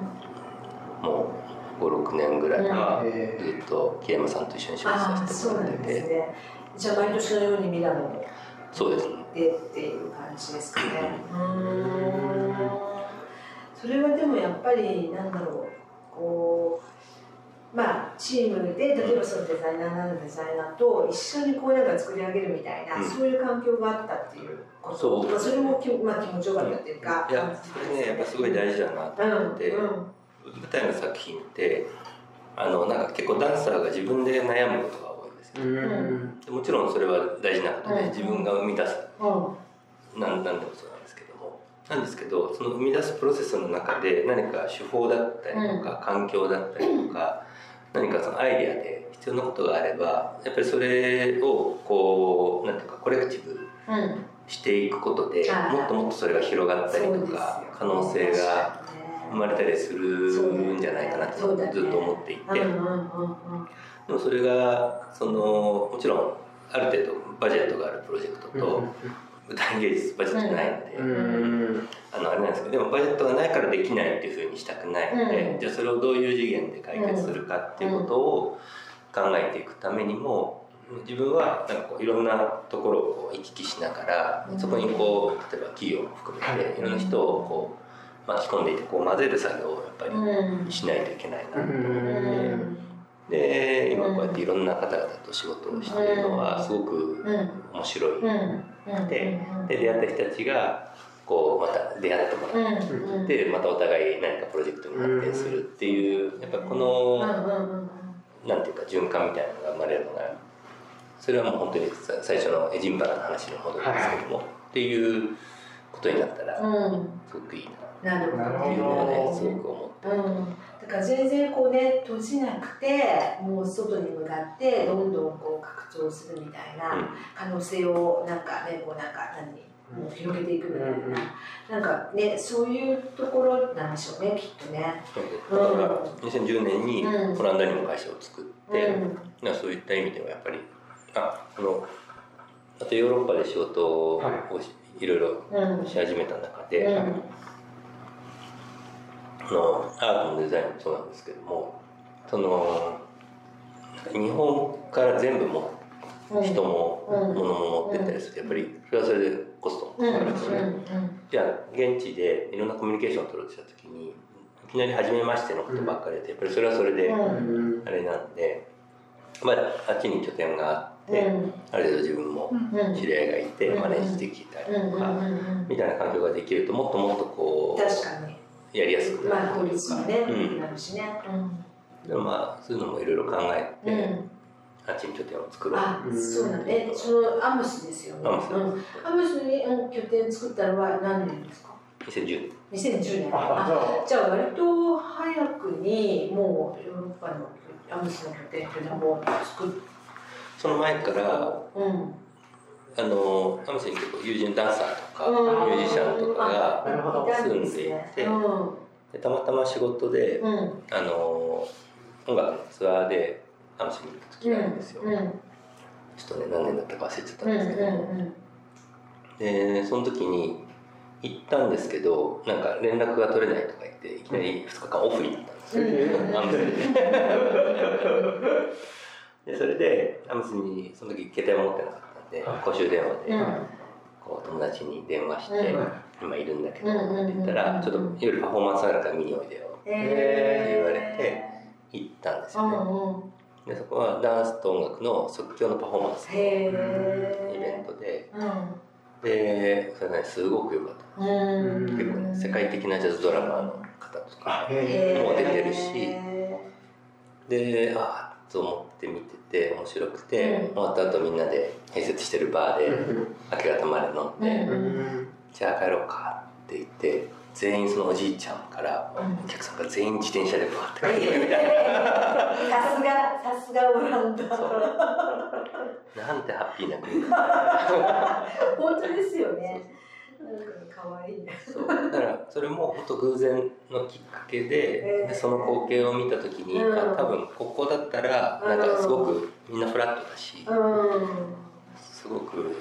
もう56年ぐらいはずっと桐山さんと一緒に仕事あさあせてもらってそうなんですてね。じゃあ毎年のようにミラノそうですねでっていう感じですかね。うーん。それはでもやっぱりなんだろうこうまあチームで例えばそのデザイナーなるデザイナーと一緒にこうなんか作り上げるみたいな、うん。そういう環境があったっていうこと。そう。まあ、それもき、まあ、気持ちよかったっていうか、いやそれねやっぱすごい大事だなとうん思って、うん。舞台の作品ってあのなんか結構ダンサーが自分で悩むこともちろんそれは大事なことで、うん。自分が生み出すうん。なんなんでもそうなんですけども。なんですけどその生み出すプロセスの中で何か手法だったりとか、環境だったりとか 何かそのアイデアで必要なことがあればやっぱりそれをこうなんていうかコレクティブうん。していくことではい。もっともっとそれが広がったりとか可能性が生まれたりするんじゃないかなってずっと思っていて、うんうんうんうんでもそれがそのもちろんある程度バジェットがあるプロジェクトと、舞台芸術バジェットないので、うんあのあれなんですけどでもバジェットがないからできないっていうふうにしたくないので、うん。じゃあそれをどういう次元で解決するかっていうことを考えていくためにも自分はなんかこういろんなところをこう行き来しながらそこにこう例えば企業も含めてい。ろんな人をこう巻き込んでいってこう混ぜる作業をやっぱうん。りしないといけないなと思って。うん。で今こうやっていろんな方々と仕事をしているのはすごくうん。面白い。でで出会った人たちがこうまた出会ってもらって。またお互い何かプロジェクトに発展するっていうやっぱこのなんていうか循環みたいなのが生まれるのがそれはもう本当にさ最初のエジンバラの話に戻るんですけども、っていうことになったらうん。すごくいいな。なるほど。っていうのはねすごく思ってうん、だから全然こうね閉じなくてもう外に向かってどんどんこう拡張するみたいな可能性をなんかねこうなんか何もう広げていくみたいな、なんかねそういうところなんでしょうねきっとね。だから2010年にうん。オランダにも会社を作って、うん。まあそういった意味ではやっぱりああのあとヨーロッパで仕事をはい。ろいろうん。し始めた中で、のアートのデザインもそうなんですけどもその日本から全部もうん。人もうん。物も持ってったりする。とやっぱりそれはそれでコストもうん。かかるし、うん。じゃあ現地でいろん。なコミュニケーションを取ろうとした時にいきなり初めましてのことばっかりでやっぱりそれはそれでうん。あれなん。で、まあ、あっちに拠点があって、うん。ある程度自分もうん。知り合いがいてうん。マネージできたりとか、うん。みたいな環境ができるともっともっとこ確かにうやりやすくなるまあ効率もねうんなるしね。でもまあそういうのもいろいろ考えて、うん。うんあっちに拠点を作ろう。あそうなんねそのアムスですよね。アムス。うん。アムスにうん拠点作ったのは何年ですか？2010 2010年。ああ。じゃあ割と早くにもうヨーロッパのアムスの拠点っていうのはもう作っその前からうん。あのアムスに結構友人ダンサーとか、うん。ミュージシャンとかが住んでいてうん。でたまたま仕事で、うん。あの音楽のツアーでアムスに行く時があるんですよ、うんうん。ちょっとね何年だったか忘れちゃったうんんですけど、うんでその時に行ったんですけどなんか連絡が取れないとか言っていきなり2日間オフになったんですよ、うん。アムスに。でそれでアムスにその時携帯も持ってなかったんで公衆電話で、うんこう友達に電話して、うん。今いるんだけど、って言ったら、ちょっと夜パフォーマンスあるから見においでよへ言われて行ったんですよね、でそこはダンスと音楽の即興のパフォーマンスのイへベントで。うでそれねすごく良かった。結構ね世界的なジャズドラマーの方とかへもう出てるし。へでああと思って見てて面白くて、うん。終わった後みんなで併設してるバーで明け方まで飲んで、うん。じゃあ帰ろうかって言って全員そのおじいちゃんからうん。お客さんが全員自転車でバーってー帰ってくる。みたいな。さすがさすがオランダ。なんてハッピーな国。だ 本当ですよね可愛いね。そう。だからそれも本当偶然のきっかけで,、えー。でその光景を見た時に、うん。あ多分ここだったらなんかすごくみんなフラットだし、うん。すごく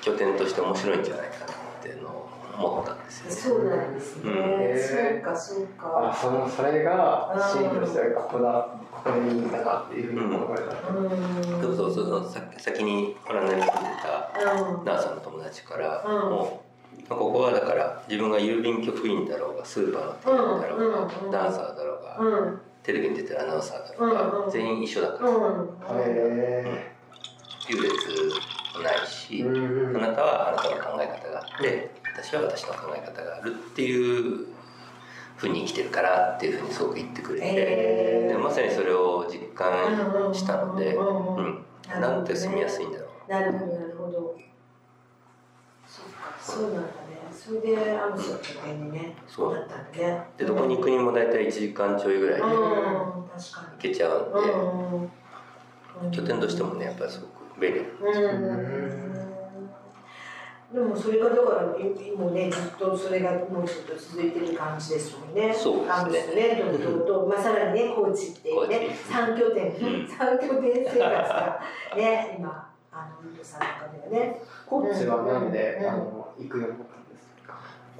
拠点として面白いんじゃないかなっていうのを思ったんですよね。そうなんですね、うん。そうかそうあかそのそれがシーンとしてここだここでいいんだなっていうふうに思われた、うん。そうそうそうさ先にオランダに住んでたうん。ナーさんの友達からうん。もう、まあここはだから自分が郵便局員だろうがスーパーの店員だろうが、うんうんダンサーだろうが、うん。テレビに出てるアナウンサーだろうが、全員一緒だから、うん。へ優劣もないし、えうん。あなたはあなたの考え方があって私は私の考え方があるっていうふうに生きてるからっていうふうにすごく言ってくれて、でまさにそれを実感したので、うんなんて住みやすいんだろう。なるほどなるほど。そうかそうなんそれでアムスの拠点にねそう。なったんだねでどこに行くにも大体1時間ちょいぐらいでうん。行確かけちゃうんで、拠点としてもねやっぱりすごく便利。うん。でもそれがだからもうねずっとそれがもうずっと続いてる感じですもんね。そうですね。アムスね東京と、まあさらにね高知っていうね高知。三拠点、うん。三拠点生活がね今あのウンドさんの中ではね。コーチはなんで、うん。あの行く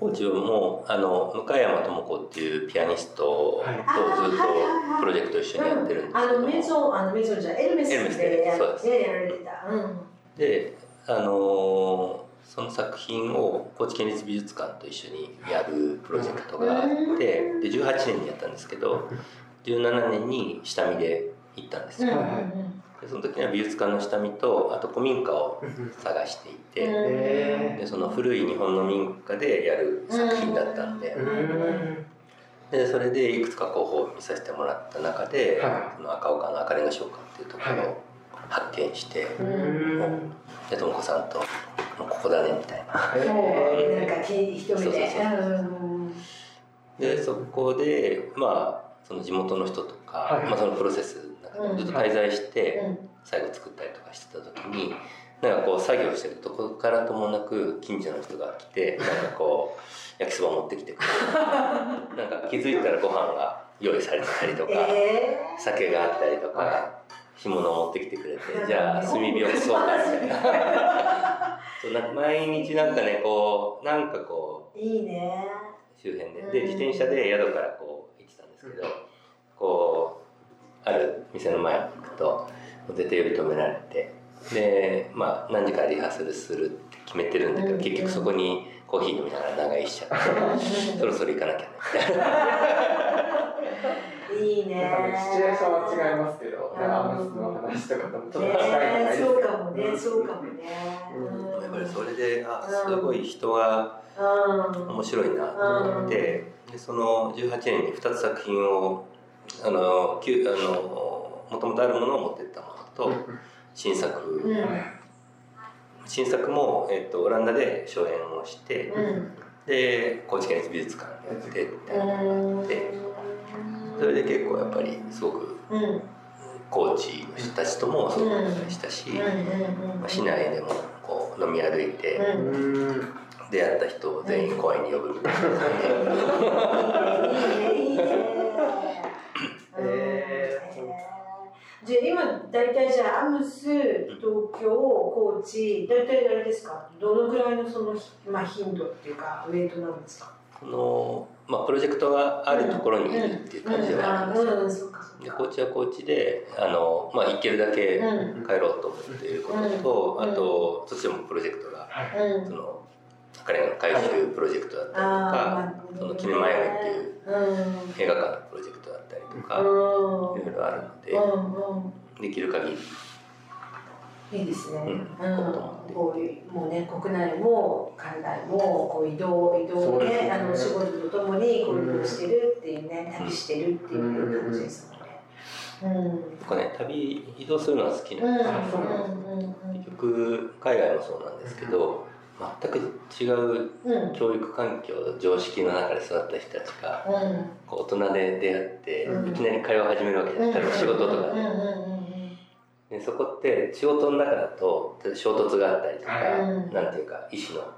コーチはもうあの向山智子っていうピアニストとずっはいとプロジェクト一緒にやってるんですあけども、のメゾンあのメゾンじゃエルメスでやでそうです。ねやられてた。うん。であのーその作品を高知県立美術館と一緒にやるプロジェクトがあってで18年にやったんですけど17年に下見で行ったんですよ、うん。うんでその時には美術館の下見とあと古民家を探していて、でその古い日本の民家でやる作品だったんで,、でそれでいくつか候補を見させてもらった中で、はその赤岡の赤レンガ商館っていうところはい。を発見して、うん。うんで智子さんと「もうここだね」みたいな。もへうなんかき一目で。でそこでまあその地元の人とか、はい。まあ、そのプロセスずっと滞在してうん。最後作ったりとかしてた時になんかこう作業してるとこからともなく近所の人が来てなんかこう 焼きそば持ってきてくれて なんか気づいたらご飯が用意されてたりとか、え酒があったりとか干物を持ってきてくれてじゃあ 炭火を消そうかみたいな。そうな毎日なんかねこうなんかこういいね。周辺で。で自転車で宿からこう行ってたんですけどこうある店の前に行くと絶対呼び止められてでまあ何時からリハーサルするって決めてるんだけど結局そこにコーヒー飲みながら長居しちゃってそろそろ行かなきゃね。みたいないいね。なんかねシチュエーションは違いますけど、ね、アームスの話とかともちょっと近いです。か。そうかもねそうかもね。うん。やっぱりそれであすごい人がうん。面白いなと思ってでその18年に2つ作品をあのきゅあのもともとあるものを持ってったものと新作。うん。新作も、えっとオランダで初演をしてうん。で高知県立美術館でやってみたいなうん。でそれで結構やっぱりすごくうん。高知の人たちともすごく仲良したし、まあ、市内でもこう飲み歩いてうん。出会った人を全員公園に呼ぶみたいな えじゃあ今大体じゃあアムス東京高知大体あれですか？どのぐらいのその、まあ、頻度っていうかウェイトなんですか？この、まあ、プロジェクトがあるところにいるっていう感じではあるん。ですよ。うんうんそうかそうかで高知は高知であの、まあ、行けるだけうん帰ろうと思っていることと、うんあとそっちでもプロジェクトがうんその彼らの回収プロジェクトだったりとか、あーそのキネマヤメっていううん。映画館のプロジェクトだったりとか、いうん。ろいろあるので、うんうん。できる限りいいですね。ううん。こういうもうね国内も海外もこう移動移動ですね。ねあの仕事とともにこう移動してるっていうね旅してるっていう感じですもんね。うん。とかね旅移動するのは好きうんうんなんですよ、うん。結局海外もそうなんですけど全く違ううん。うん教育環境常識の中で育った人たちがうん。こう大人で出会って、うん。いきなり会話を始めるわけです例えば仕事とか。で,、うんうんでそこって仕事の中だと衝突があったりとか、うん。なんていうか意思の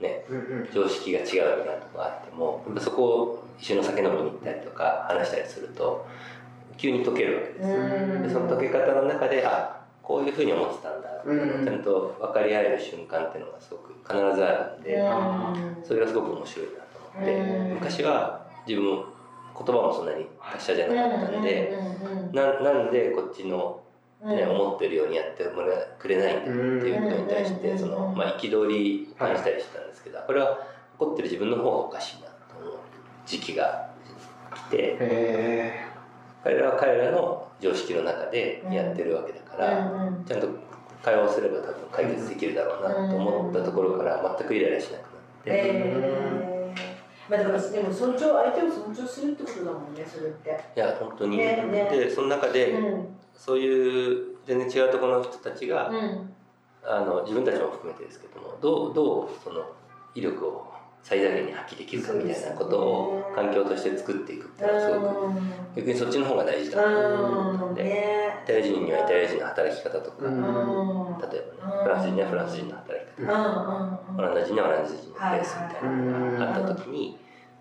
ねうんうん。常識が違うみたいなとこがあってもやっぱそこを一緒にお酒飲みに行ったりとか話したりすると急に解けるわけですよ、うん。でその解け方の中であこういうふうに思ってたんだちゃんと分かり合える瞬間っていうのがすごく必ずあるんで、うん。それがすごく面白いなと思って、うん。昔は自分も言葉もそんなに達者じゃなかったんで、うんななんでこっちの、うん。ね思ってるようにやってもらくれないんだっていうことに対してうんその、まあ、憤り感じたりしてたんですけど、これは怒ってる自分の方がおかしいなと思う時期が来てへ彼らは彼らの常識の中でやってるわけだから、うんうん。ちゃんと会話をすれば多分解決できるだろうなと思ったところから全くイライラしなくなって。えー。まあだからでも尊重相手を尊重するってことだもんねそれって。いや本当に、ねね。でその中で、うん。そういう全然違うところの人たちが、うん。あの自分たちも含めてですけどもどうどうその威力を最大限に発揮できるかみたいなことを環境として作っていくっていうのはすごく逆にそっちの方が大事だ。と思ううん。ので、ね。イタリア人にはイタリア人の働き方とか、うん。例えうんばねフランス人にはフランス人の働きうん方、オランダ人にはオランダ人のペースみたいなのがあった時に、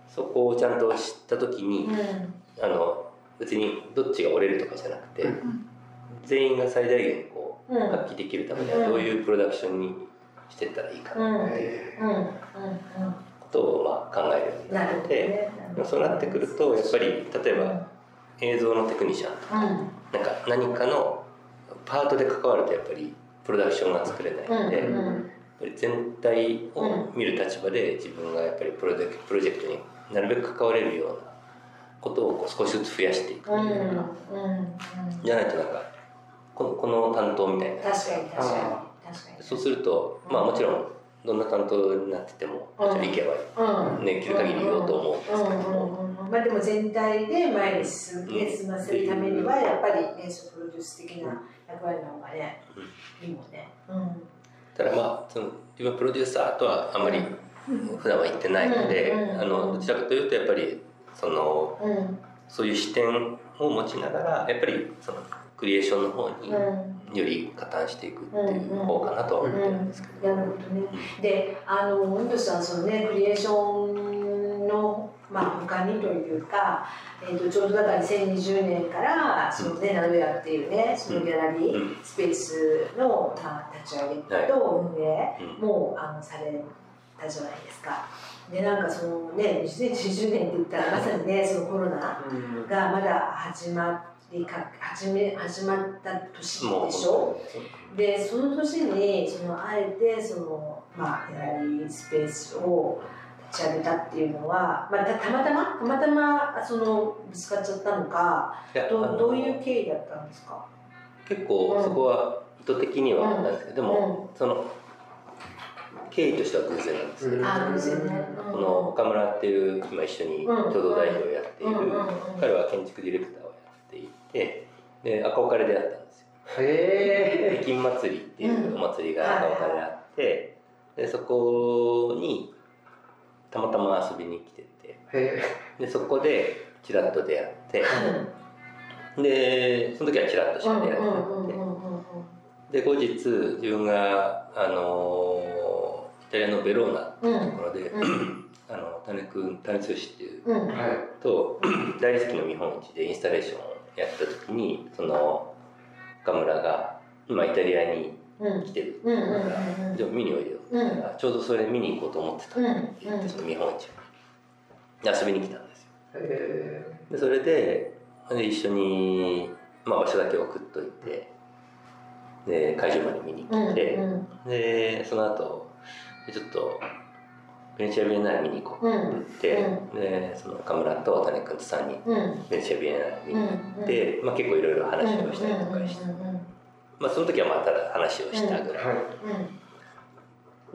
そこをちゃんと知った時に、あの別にどっちが折れるとかじゃなくて、全員が最大限こううん。発揮できるためにはどういうプロダクションにしていったらいいかなっていう考えるようになって、ね。そうなってくるとやっぱり例えば映像のテクニシャン。とかうん。なんか何かのパートで関わるとやっぱりプロダクションが作れないので、うんうん。やっぱり全体を見る立場で自分がやっぱりプロジェクプロジェクトになるべく関われるようなことをこう少しずつ増やしていく。うんうんっていうか、うん。じゃないとなんかこのこの担当みたいな。確かに確かに。そうするとまあもちろんどんな担当になっててももちろん意見ねできる限り言おうと思うんですけども。まあでも全体で前に進む、ね、進ませるためにはやっぱり演奏プロデュース的な役割の方がね、いいもん。ね。うん。ただまあその自分はプロデューサーとはあまり普段は言ってないので、あのどちらかというとやっぱりそのうん。そういう視点を持ちながらやっぱりそのクリエーションの方にうんより加担していくっていう方かなとは思ってるんですけど、なるほどね。で、あの、運動さん、そのね、クリエーションの、まあ他にというか、えー、とちょうどだから2020年からそのね、名古屋っていうねそのギャラリースペースの、まあ、立ち上げと運営も、あのされたじゃないですか。でなんかそのね2020年って言ったらまさにねそのコロナがまだ始まりか始め始まった年でしょ？でその年にそのあえてそのまあギャラリースペースを立ち上げたっていうのは、まあ、たまたま？たまたまそのぶつかっちゃったのか？どどういう経緯だったんですか？結構そこは意図的にはなんですけど、でも、その経緯としては偶然なんですけど、あ偶然ね、この岡村っていう今一緒に共同代表をやっている、彼は建築ディレクターてで赤岡で出会ったんですよ。へえ。金祭りっていうお祭りが赤岡であって、でそこにたまたま遊びに来てて。でそこでちらっと出会って、でその時はちらっとしか出会ってなくて、で後日自分があのイタリアのベローナっていうところで、あの種君種剛っていう、と大好きの見本市でインスタレーションをやった時にその岡村が今イタリアに来てる。から、じゃあ見においでよ。って言ったら、ちょうどそれ見に行こうと思ってた。って言ってその見本市に遊びに来たんですよ。でそれでで一緒に、まあ、場所だけ送っといてで会場まで見に来て、でその後ちょっとベネチアビエンナーレ見に行こうって言って、でその岡村と種君と3人、ベネチアビエンナーレ見に行って、まあ、結構いろいろ話をしたりとかして、まあ、その時はまあただ話をしたぐらい、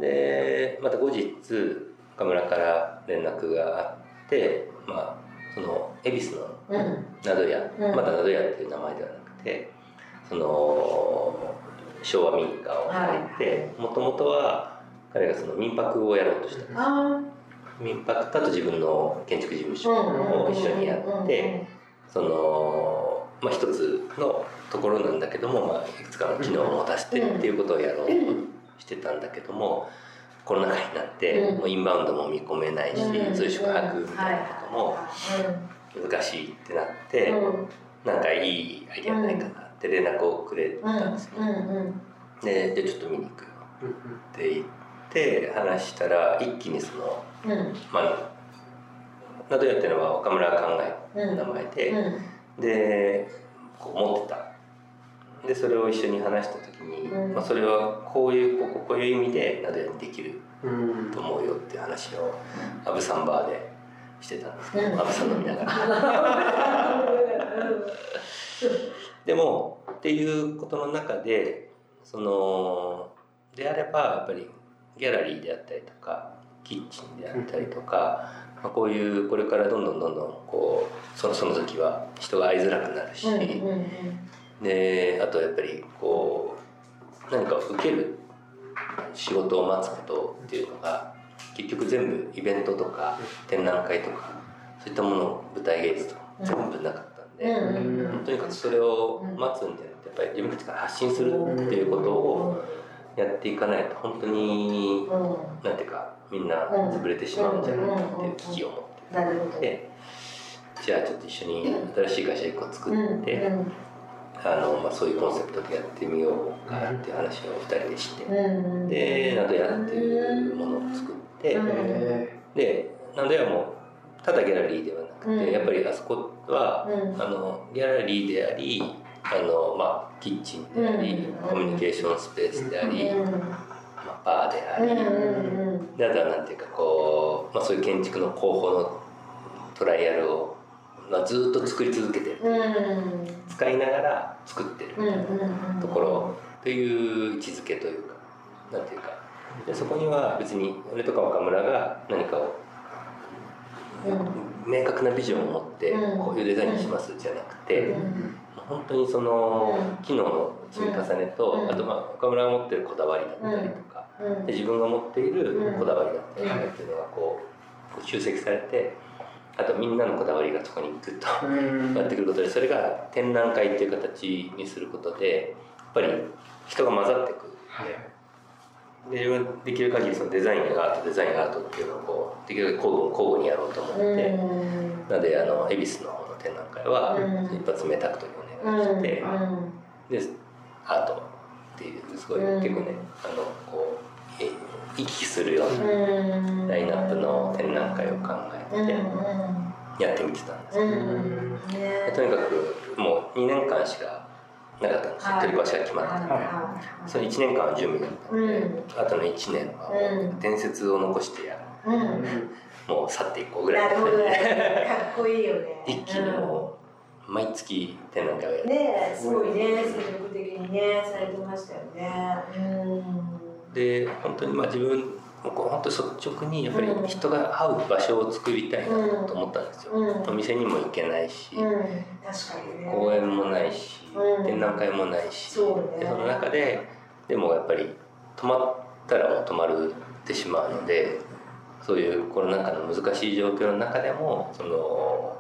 でまた後日岡村から連絡があってまあその恵比寿の灘屋、まだ灘屋っていう名前ではなくてその昭和民家を借りてもともとは彼がその民泊をやろうとした。んです民泊とあと自分の建築事務所を一緒にやってそのまあ一つのところなんだけども、まあ、いくつかの機能を持たせてっていうことをやろうとしてたんだけどもコロナ禍になって、もうインバウンドも見込めないし、そういう宿泊みたいなことも難しいってなって、なんかいいアイデアないかなって連絡をくれたんですよ、でじゃあちょっと見に行くよって言って話したら一気にその、まあナドヤっていうのは岡村が考えた名前で、でこう持ってた。でそれを一緒に話した時に、うん、まあ、それはこういうここういう意味でなどにできると思うよっていう話をアブサンバーでしてたんですけど、うん、アブさん飲みながら。でもっていうことの中でそのであればやっぱりギャラリーであったりとかキッチンであったりとか、まあ、こういうこれからどんどんどんどんこうそのその時は人が会いづらくなるし、であとやっぱりこう何か受ける仕事を待つことっていうのが結局全部イベントとか展覧会とかそういったもの舞台芸術とか全部なかったんで、うん、とにかくそれを待つんじゃなくてやっぱり自分たちから発信するっていうことをやっていかないと本当に、うん、なんていうかみんな潰れてしまうんじゃないかっていう危機を持って。でじゃあちょっと一緒に新しい会社1個作って。あのまあ、そういうコンセプトでやってみようかっていう話を2人でして、でナドヤっていうものを作って、でナドヤもただギャラリーではなくて、やっぱりあそこは、あのギャラリーでありあの、まあ、キッチンであり、コミュニケーションスペースであり、まあ、バーであり、であとはなんていうかこう、まあ、そういう建築の候補のトライアルをまあ、ずっと作り続けてる、使いながら作ってるみたいなところという位置づけというかなんていうか。でそこには別に俺とか若村が何かを、明確なビジョンを持ってこういうデザインにしますじゃなくて、本当にその機能の積み重ねと、あとまあ岡村が持ってるこだわりだったりとか、で自分が持っているこだわりだったりとかっていうのがこう集積されて。あとみんなのこだわりがそこにグッとなってくることでそれが展覧会っていう形にすることでやっぱり人が混ざってくる、はい、で自分できる限りそのデザインがアートデザインがアートっていうのをこうできるだけ交互にやろうと思って、なのであの恵比寿の方の展覧会はうん。一発目タクトにおして、でアートっていうすごいうん。結構ねあのこうえ行き来するようなラインナップの展覧会を考えてやってみてたんですよ、でとにかくもう2年間しかなかったんですよ。取り壊しが決まってその1年間は準備だったので、あとの1年はもう伝説を残してやる、もう去っていこうぐらい。なるほど。ねかっこいいよね。一気にもう毎月展覧会をやる、ねすごいね積極的にねされてましたよね。うん。で本当にまあ自分もこう本当率直にやっぱり人が会う場所を作りたいなと思ったんですよ、うん。お店にも行けないし、うん、確かにね。公園もないし、うん。展覧会もないしそうね。でその中ででもやっぱり泊まったらもう泊まるってしまうのでそういうコロナ禍の難しい状況の中でもその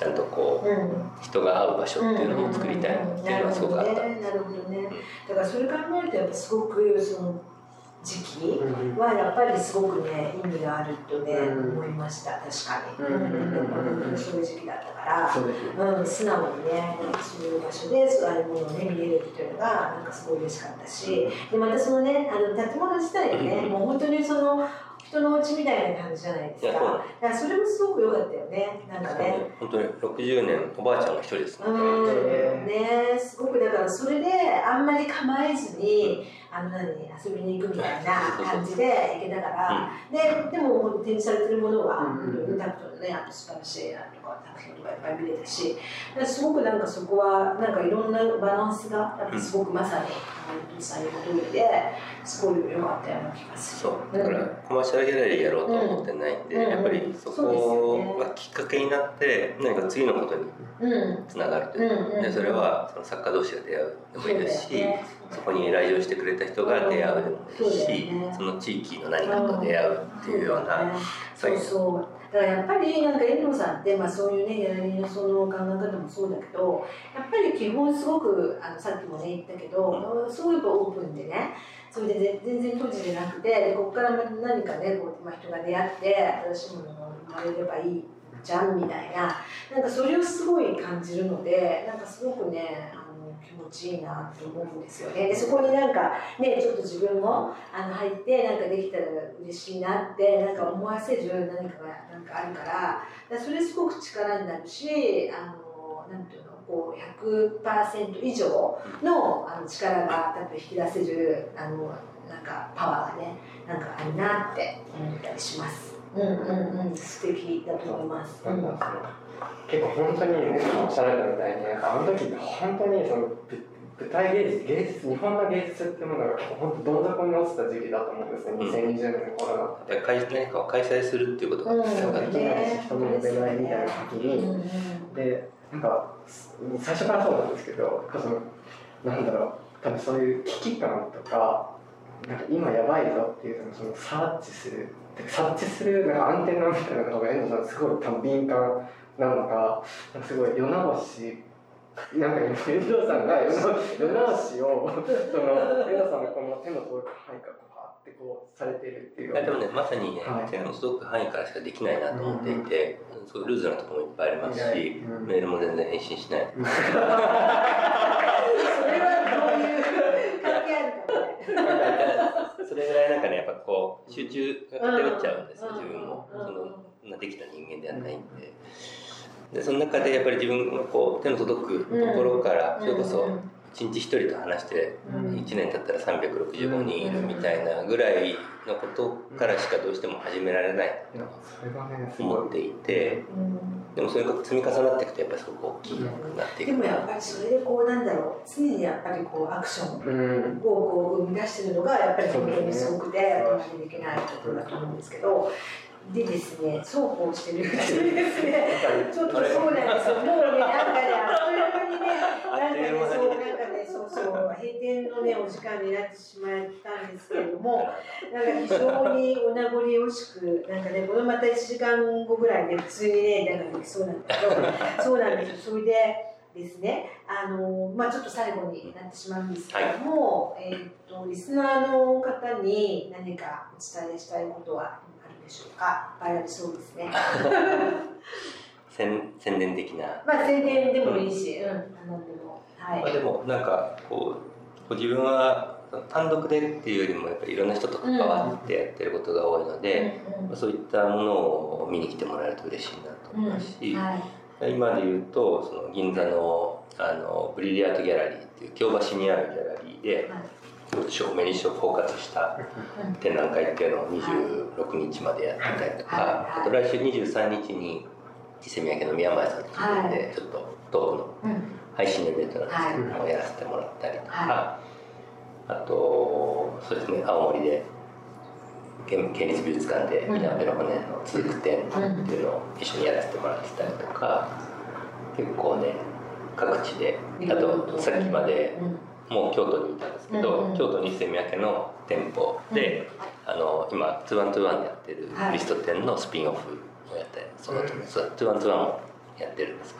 ちゃんとこううん。人が会う場所っていうのを作りたいなっていうのはすごくあった。んです。なるほどね。だからそれ考えるとやっぱすごくその時期はやっぱりすごくね意味があるとね、うん。思いました。確かに。そういう時期だったから。そうですね。うん、素直にね、そういう場所でそういうものをね見れるっていうのがなんかすごい嬉しかったし、でまたそのねあの建物自体がね、もう本当にその人のお家みたいな感じじゃないですか。そだそれもすごく良かったよね。なんかね。本当に60年おばあちゃんが一人ですので、うんねすごくだからそれであんまり構えずに、あの何遊びに行くみたいな感じで行けたから、ででも展示されてるものは、うん。タクトのねあと素晴らしいあとか作品とかいっぱい見れたし。すごくなんかそこはなんかいろんなバランスがすごくまさにう通りですごい良かったような気がする。そう。だからコマーシャルギャラリーやろうと思ってないんで、うん。やっぱりそこがきっかけになって何か次のことにうん。つながるというか、でそれはその作家同士が出会うでもいいですしそこに来場してくれた人が出会うし、ね。その地域の何かと出会うっていうような、そうそうだからやっぱりなんか遠藤さんって、まあ、そういうねギャラリーのその考え方もそうだけどやっぱり基本すごくあのさっきもね言ったけど、すごいオープンでねそれで全然閉じてなくてでここから何かねこう、まあ、人が出会って新しいものが生まれればいいじゃんみたいななんかそれをすごい感じるのでなんかすごくねあの気持ちいいなって思うんですよね。でそこになんかねちょっと自分もあの入ってなんかできたら嬉しいなってなんか思わせる何かがなんかあるからそれすごく力になるしあのなんていうのこう100%以上のあの力が多分引き出せるあのなんかパワーがねなんかあるなって思ったりします。うんうんうん。素敵だと思います。なん結構本当にねおっしゃられたみたいになんかあの時本当にそのぶ舞台芸術芸術日本の芸術っていうものが本当どん底に落ちた時期だと思うんですね、うん。2020年のコロナで開何かを開催するっていうことができないし人も出ないみたいな時に、うん。うんでなんか最初からそうなんですけどそのなんだろう多分そういう危機感とかなんか今やばいぞっていうのをその察知する。察知するなんかアンテナみたいなのが遠藤さんすごい多分敏感なのかなんかすごい世直しなんか今遠藤さんが世直しをその遠藤さんのこの手の届く範囲からパーってこうされてるっていういやでもねまさにねはい。手の届く範囲からしかできないなと思っていて、そういうルーズなところもいっぱいありますし、うん。メールも全然返信しない。それぐらいなんかねやっぱこう集中が偏っちゃうんですよ、うん。自分も、うん。そのまあできた人間ではないんで。でその中でやっぱり自分のこう手の届くところから、それこそ一日一人と話してうん。1年経ったら365人いるみたいなぐらいのことからしかどうしても始められないと思っていてうんでもそれが積み重なっていくとやっぱりすごく大きくなっていく。でもやっぱりそれでこうなんだろう常にやっぱりこうアクションうんをこう生み出してるのがやっぱり本当にすごくて止まりできないところだと思うんですけどでですねそうこうしてるうちにですね。ちょっとそうなんですよ。もうねなんかねあっという間にねなんかねそうなんかねそうそう閉店のねお時間になってしまったんですけれどもなんか非常にお名残惜しく、なんかね、このまた1時間後ぐらいで普通にね、なんかできそうなんだけど、そうなんですよ。それで、ですね、あのまあ、ちょっと最後になってしまうんですけれども、はい、えーと、リスナーの方に何かお伝えしたいことはあるでしょうか、いっぱいありそうですね。宣宣伝的な。まあ、宣伝でもいいし、うん、うん、何でも。はい、まあ、でも、なんかこう、自分は単独でっていうよりもやっぱりいろんな人と関わってやってることが多いので、うん、そういったものを見に来てもらえると嬉しいなと思いますし、うん。はい、今で言うとその銀座のあのブリリアートギャラリーっていう京橋にあるギャラリーで、はい、照明にフォーカスした展覧会っていうのを26日までやってたりとか、あと来週23日に伊勢宮家の宮前さんというでちょっとトークの配信のイベントなんですけども、やらせてもらったりとか。あとそうですね青森で県県立美術館で稲部の骨の通句展っていうのを一緒にやらせてもらってたりとか結構ね各地であとさっきまでもう京都にいたんですけど、京都に千三宅の店舗で、あの今ツーワンツーワンでやってるリスト展のスピンオフをやってその、ツーワンツーワンもやってるんです。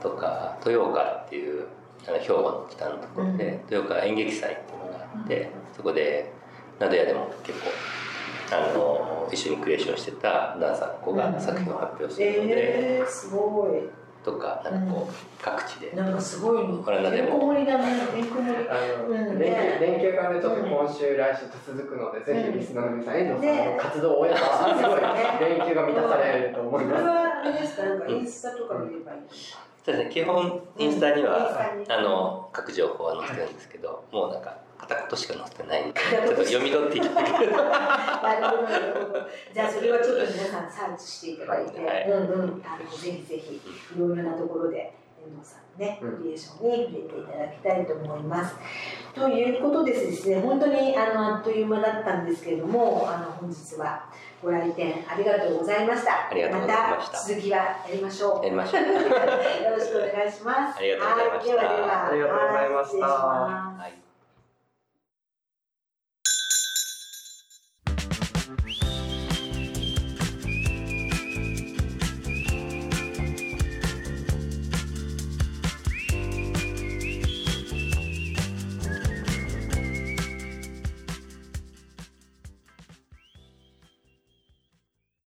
とか豊岡っていうあの兵庫の北のところで、うん、豊岡演劇祭っていうのがあって、そこで灘屋でも結構あの一緒にクリエーションしてたダンサーの子が作品を発表するので、えー、すごいとかなんかこう、各地で。なんかすごいこれでも。盛りだね。連休連休がねちょっと今週来週と続くので、ぜひリスナーの皆さん遠藤さんの活動を追えたらすごい連休が満たされると思います。これはあれですか？なんかインスタとか見ればいい。そうですね、基本インスタには、あの各情報は載せてるんですけど、もうなんか片言しか載せてないちょっと読み取っていきたい。なるほど、じゃあそれはちょっと皆さんサーチしていただいて、はい、うんうん、あのぜひぜひいろいろなところで遠藤さんね、クリエーションに触れていただきたいと思います。ということでですね、本当にあのあっという間だったんですけれども、あの本日は。ご来店ありがとうございました。ありがとうございました。続きはやりましょう。やりましょう。よろしくお願いします。ありがとうございました。はい、ではでは。ありがとうございました。はい